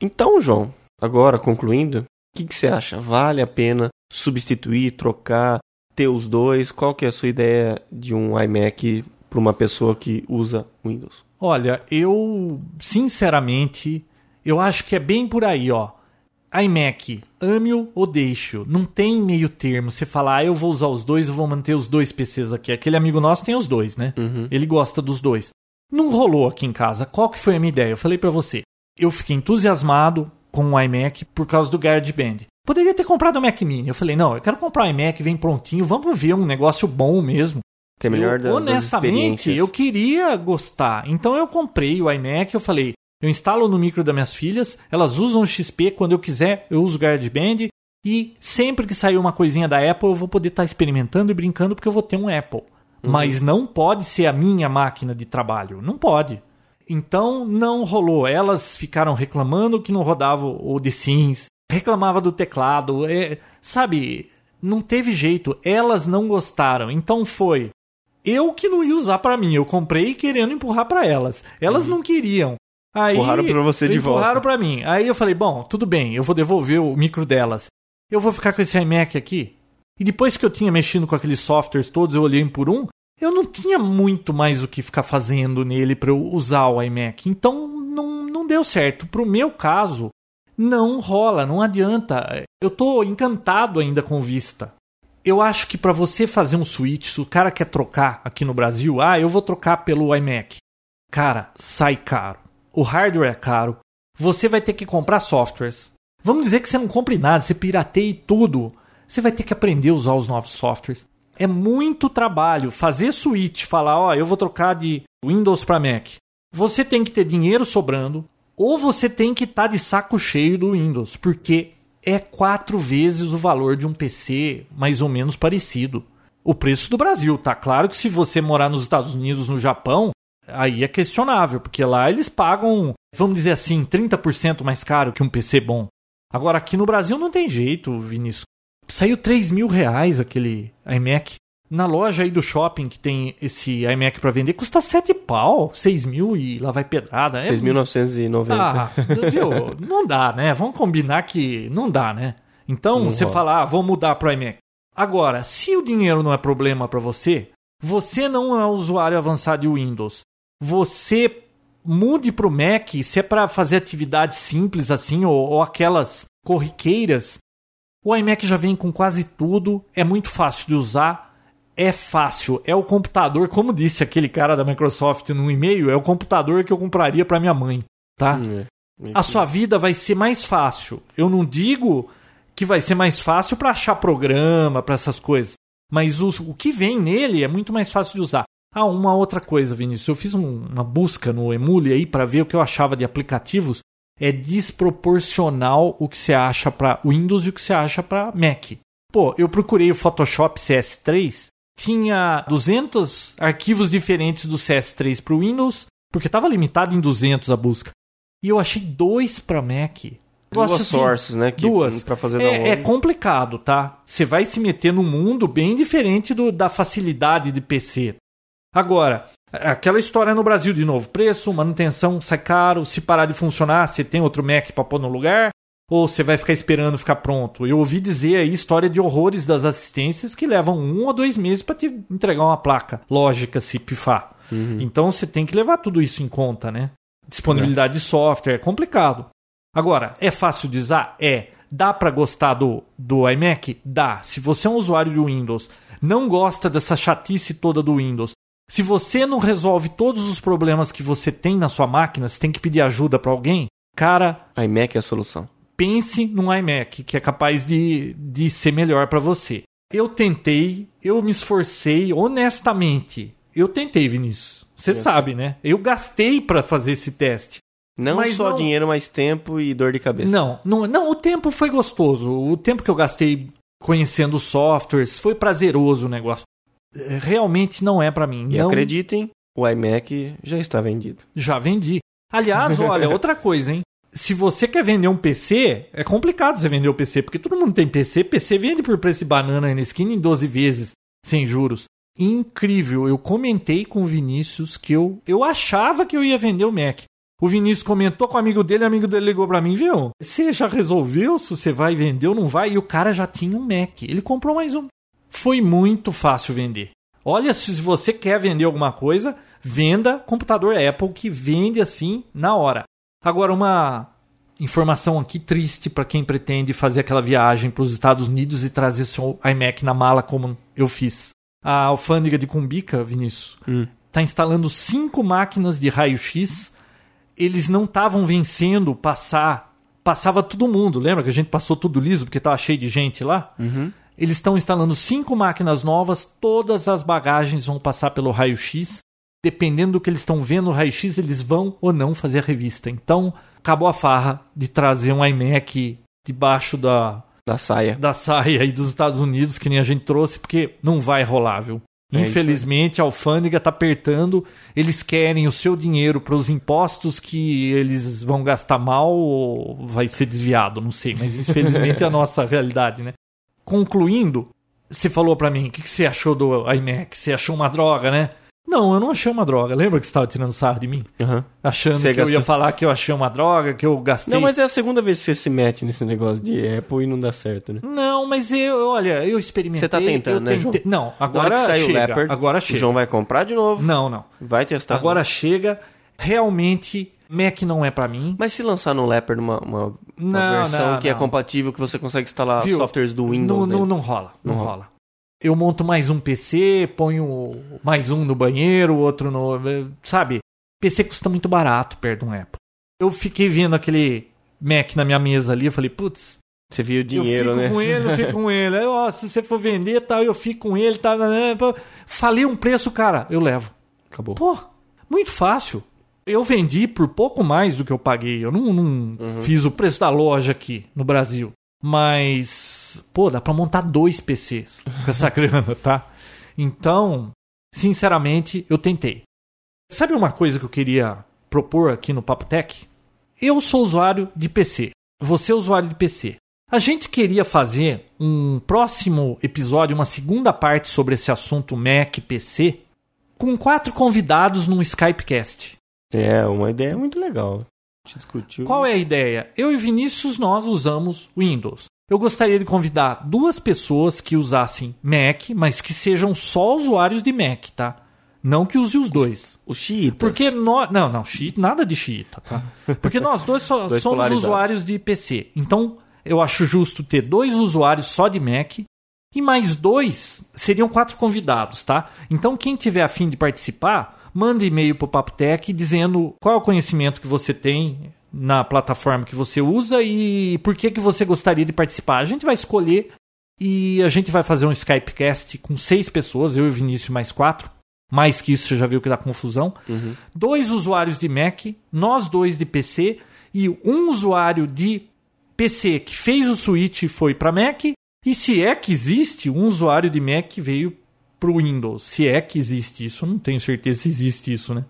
Então, João, agora concluindo, o que, que você acha? Vale a pena substituir, trocar, ter os dois? Qual que é a sua ideia de um iMac para uma pessoa que usa Windows? Olha, eu, sinceramente, eu acho que é bem por aí, ó. iMac, ame-o ou deixe-o. Não tem meio termo. Você falar, ah, eu vou usar os dois, eu vou manter os dois PCs aqui. Aquele amigo nosso tem os dois, né? Ele gosta dos dois. Não rolou aqui em casa. Qual que foi a minha ideia? Eu falei pra você. Eu fiquei entusiasmado com o iMac por causa do GarageBand. Poderia ter comprado o Mac Mini. Eu falei, não, eu quero comprar o iMac, vem prontinho, vamos ver um negócio bom mesmo. Que é melhor Eu, da, honestamente, eu queria gostar. Então eu comprei o iMac, eu falei, eu instalo no micro das minhas filhas, elas usam o XP, quando eu quiser, eu uso o GarageBand. E sempre que sair uma coisinha da Apple, eu vou poder estar experimentando e brincando, porque eu vou ter um Apple. Uhum. Mas não pode ser a minha máquina de trabalho. Não pode. Então não rolou. Elas ficaram reclamando que não rodava o The Sims, reclamava do teclado. é, sabe, não teve jeito. Elas não gostaram. Então foi eu que não ia usar pra mim. Eu comprei querendo empurrar pra elas. Elas não queriam. Aí, Empurraram pra você de volta. Empurraram pra mim. Aí eu falei, bom, tudo bem, eu vou devolver o micro delas. Eu vou ficar com esse iMac aqui. E depois que eu tinha mexido com aqueles softwares todos, eu olhei um por um, eu não tinha muito mais o que ficar fazendo nele pra eu usar o iMac. Então não, não deu certo. Pro meu caso, não rola, não adianta. Eu tô encantado ainda com o Vista. Eu acho que para você fazer um switch, se o cara quer trocar aqui no Brasil, ah, eu vou trocar pelo iMac. Cara, sai caro. O hardware é caro. Você vai ter que comprar softwares. Vamos dizer que você não compre nada, você pirateie tudo. Você vai ter que aprender a usar os novos softwares. É muito trabalho fazer switch, falar, ó, eu vou trocar de Windows para Mac. Você tem que ter dinheiro sobrando, ou você tem que estar de saco cheio do Windows, porque é quatro vezes o valor de um PC mais ou menos parecido. O preço do Brasil, tá? Claro que se você morar nos Estados Unidos, no Japão, aí é questionável, porque lá eles pagam, vamos dizer assim, 30% mais caro que um PC bom. Agora aqui no Brasil não tem jeito, Vinícius. Saiu 3 mil reais aquele iMac. Na loja aí do shopping que tem esse iMac pra vender, custa 7 pau, 6 mil e lá vai pedrada. É 6.990. ah, viu? Não dá, né? Vamos combinar que não dá, né? Então Não você rola. fala, ah, vou mudar pro iMac. Agora, se o dinheiro não é problema para você, você não é usuário avançado de Windows. Você mude pro Mac, se é para fazer atividades simples assim ou, ou aquelas corriqueiras. O iMac já vem com quase tudo, é muito fácil de usar, é fácil, é o computador, como disse aquele cara da Microsoft no e-mail, é o computador que eu compraria para minha mãe, tá? Hum, é. a sua vida vai ser mais fácil. Eu não digo que vai ser mais fácil para achar programa, para essas coisas, mas o, o que vem nele é muito mais fácil de usar. Ah, uma outra coisa, Vinícius, eu fiz um- uma busca no Emule aí para ver o que eu achava de aplicativos. É desproporcional o que você acha para Windows e o que você acha para Mac. Pô, eu procurei o Photoshop CS3, tinha 200 arquivos diferentes do CS3 para o Windows, porque estava limitado em 200 a busca. E eu achei dois para Mac. Duas assim, sources, né? Que, duas. Pra fazer É, é complicado, tá? Você vai se meter num mundo bem diferente do- da facilidade de PC. Agora, aquela história no Brasil de novo: preço, manutenção sai caro. Se parar de funcionar, você tem outro Mac para pôr no lugar? Ou você vai ficar esperando ficar pronto? Eu ouvi dizer aí história de horrores das assistências que levam um ou dois meses para te entregar uma placa lógica se pifar. Então você tem que levar tudo isso em conta, né? Disponibilidade de software é complicado. Agora, é fácil de usar? É. Dá para gostar do, do iMac? Dá. Se você é um usuário de Windows, não gosta dessa chatice toda do Windows, se você não resolve todos os problemas que você tem na sua máquina, você tem que pedir ajuda para alguém, cara, iMac é a solução. pense num iMac que é capaz de, de ser melhor para você. Eu tentei, eu me esforcei honestamente. Eu tentei, Vinícius. Você sabe, né? Eu gastei pra fazer esse teste. Não Mas só não- dinheiro, mas tempo e dor de cabeça. Não, não, não, o tempo foi gostoso. O tempo que eu gastei conhecendo softwares foi prazeroso o negócio. É, Realmente não é pra mim. E não, acreditem, o iMac já está vendido. Já vendi. Aliás, olha, outra coisa, hein? Se você quer vender um PC, é complicado você vender o PC, porque todo mundo tem PC. PC vende por preço de banana na esquina em 12 vezes, sem juros. Incrível. Eu comentei com o Vinícius que eu, eu achava que eu ia vender o Mac. O Vinícius comentou com o amigo dele, o amigo dele ligou pra mim, viu? Você já resolveu se você vai vender ou não vai? E o cara já tinha um Mac. Ele comprou mais um. Foi muito fácil vender. Olha, se você quer vender alguma coisa, venda computador Apple que vende assim na hora. Agora, uma informação aqui triste para quem pretende fazer aquela viagem para os Estados Unidos e trazer seu iMac na mala, como eu fiz. A alfândega de Cumbica, Vinícius, está instalando cinco máquinas de raio-x. Eles não estavam vencendo passar. Passava todo mundo. Lembra que a gente passou tudo liso porque estava cheio de gente lá? Eles estão instalando cinco máquinas novas, todas as bagagens vão passar pelo raio-x. Dependendo do que eles estão vendo no raio-x, eles vão ou não fazer a revista. Então, acabou a farra de trazer um iMac debaixo da, Da saia. da saia aí dos Estados Unidos, que nem a gente trouxe, porque não vai rolar, viu? É Infelizmente, a alfândega está apertando. Eles querem o seu dinheiro para os impostos que eles vão gastar mal ou vai ser desviado, não sei. Mas infelizmente é a nossa realidade, né? Concluindo, você falou para mim, o que, que você achou do iMac? Você achou uma droga, né? Não, eu não achei uma droga. Lembra que você estava tirando sarro de mim? Aham. Achando Você que eu ia gastou- falar que eu achei uma droga, que eu gastei. Não, mas é a segunda vez que você se mete nesse negócio de Apple e não dá certo, né? Não, mas eu, olha, eu experimentei. Você tá tentando, eu né, João? tentei- Não, Na hora agora sair o chega. Leopard, agora o chega. João vai comprar de novo. Não, não. Vai testar. Agora chega. Realmente, Mac não é pra mim. Mas se lançar no Leopard uma, uma, uma Não, versão não, que é não. compatível, que você consegue instalar Viu? softwares do Windows não, não, rola, não, Não rola. Eu monto mais um PC, ponho mais um no banheiro, outro no. Sabe? PC custa muito barato perto de um Apple. Eu fiquei vendo aquele Mac na minha mesa ali, eu falei, putz, Você viu o dinheiro, eu fico né? com ele, eu fico com ele. Aí, ó, se você for vender, tal, eu fico com ele, tá, né, pô. Falei um preço, cara, eu levo. Acabou. Pô, muito fácil. Eu vendi por pouco mais do que eu paguei. Eu não, não fiz o preço da loja aqui no Brasil. Mas, pô, dá pra montar dois PCs com essa grana, tá? Então, sinceramente, eu tentei. Sabe uma coisa que eu queria propor aqui no Papo Tech? Eu sou usuário de PC. Você é usuário de PC. A gente queria fazer um próximo episódio, uma segunda parte sobre esse assunto Mac PC, com quatro convidados num Skypecast. É, uma ideia muito legal. A gente discutiu. Qual é a ideia? Eu e Vinícius, nós usamos Windows. Eu gostaria de convidar duas pessoas que usassem Mac, mas que sejam só usuários de Mac, tá? Não que use os dois. O xiitas. Porque nós. Não, não, xiita, nada de xiita, tá? Porque nós dois só Dois somos polarizados. usuários de PC. Então, eu acho justo ter dois usuários só de Mac. E mais dois seriam quatro convidados, tá? Então, quem tiver afim de participar, manda e-mail pro Papotec dizendo qual é o conhecimento que você tem na plataforma que você usa e por que, que você gostaria de participar. A gente vai escolher e a gente vai fazer um Skypecast com seis pessoas, eu e o Vinícius mais quatro. Mais que isso, você já viu que dá confusão. Dois usuários de Mac, nós dois de PC e um usuário de PC que fez o switch e foi para Mac. E se é que existe, um usuário de Mac veio pro Windows. Se é que existe isso, eu não tenho certeza se existe isso, né?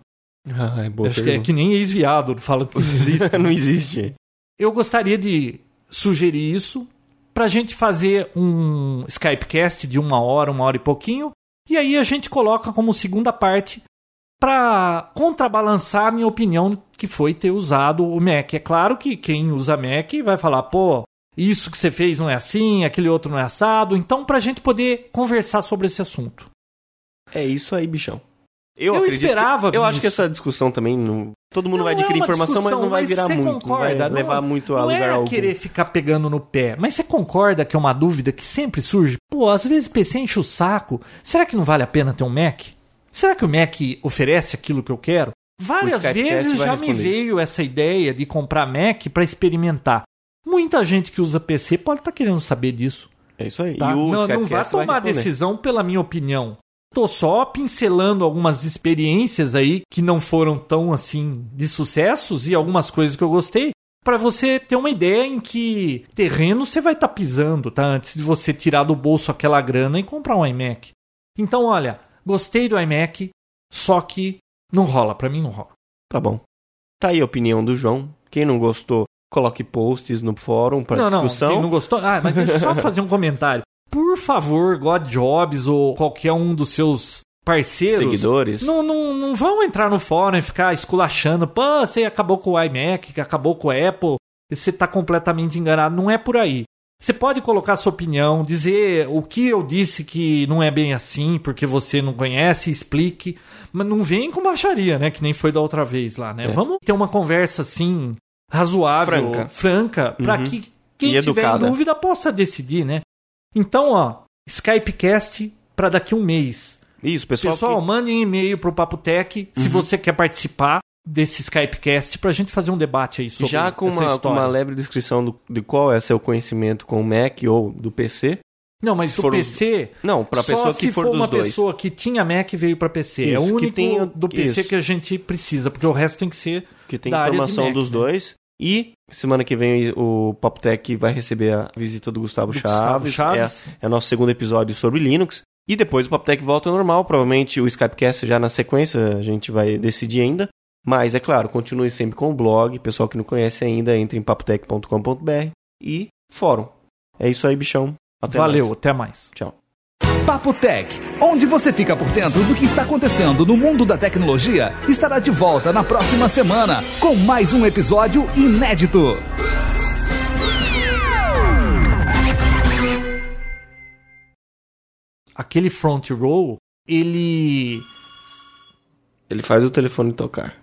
Ah, é boa Acho que é que nem ex-viado fala que não existe. não existe. Eu gostaria de sugerir isso pra gente fazer um Skypecast de uma hora, uma hora e pouquinho. E aí a gente coloca como segunda parte pra contrabalançar a minha opinião que foi ter usado o Mac. É claro que quem usa Mac vai falar, pô, isso que você fez não é assim, aquele outro não é assado. Então, pra gente poder conversar sobre esse assunto. É isso aí, bichão. Eu que- esperava, Eu acho que essa discussão também. Não... Todo mundo Não vai é adquirir uma informação, mas não vai mas virar você muito. não concorda, vai não- levar muito a não lugar é algum. querer ficar pegando no pé, mas você concorda que é uma dúvida que sempre surge? Pô, às vezes o PC enche o saco. Será que não vale a pena ter um Mac? Será que o Mac oferece aquilo que eu quero? Várias vezes vai já me veio essa ideia de comprar Mac para experimentar. Muita gente que usa PC pode estar querendo saber disso. É isso aí. Tá? E Não, não vai tomar decisão pela minha opinião. Tô só pincelando algumas experiências aí que não foram tão assim de sucessos e algumas coisas que eu gostei para você ter uma ideia em que terreno você vai estar tá pisando, tá? Antes de você tirar do bolso aquela grana e comprar um iMac. Então, olha, gostei do iMac, só que não rola, para mim não rola. Tá bom. Tá aí a opinião do João. Quem não gostou, coloque posts no fórum para discussão. Não, quem não gostou, ah, mas deixa eu só fazer um comentário. Por favor, God Jobs ou qualquer um dos seus parceiros. Seguidores. Não, não, não vão entrar no fórum e ficar esculachando. Pô, você acabou com o iMac, acabou com o Apple. E você está completamente enganado. Não é por aí. Você pode colocar sua opinião, dizer o que eu disse que não é bem assim, porque você não conhece, explique. Mas não vem com baixaria, né? Que nem foi da outra vez lá, né? É. Vamos ter uma conversa assim, razoável, franca, franca para uhum. que quem e tiver educada. dúvida possa decidir, né? Então, ó, Skypecast para daqui um mês. Isso, pessoal. Pessoal, que... mande um e-mail pro Papo Tech uhum. se você quer participar desse Skypecast pra gente fazer um debate aí sobre Já com, uma, com uma leve descrição do, de qual é seu conhecimento com o Mac ou do PC. Não, mas do PC. Não, para pessoa que for, for uma dois. pessoa que tinha Mac veio para PC. Isso, é o único tem, do PC isso. que a gente precisa, porque o resto tem que ser que tem informação Mac, dos né? dois. E semana que vem o Papo Tech vai receber a visita do Gustavo, do Chaves. Gustavo Chaves. É, é o nosso segundo episódio sobre Linux. E depois o Papo Tech volta ao normal. Provavelmente o Skypecast já na sequência, a gente vai decidir ainda. Mas, é claro, continue sempre com o blog. Pessoal que não conhece ainda, entre em papotec.com.br e fórum. É isso aí, bichão. Até Valeu, mais. até mais. Tchau. Papo Tech, onde você fica por dentro do que está acontecendo no mundo da tecnologia, estará de volta na próxima semana com mais um episódio inédito. Aquele front row, ele ele faz o telefone tocar.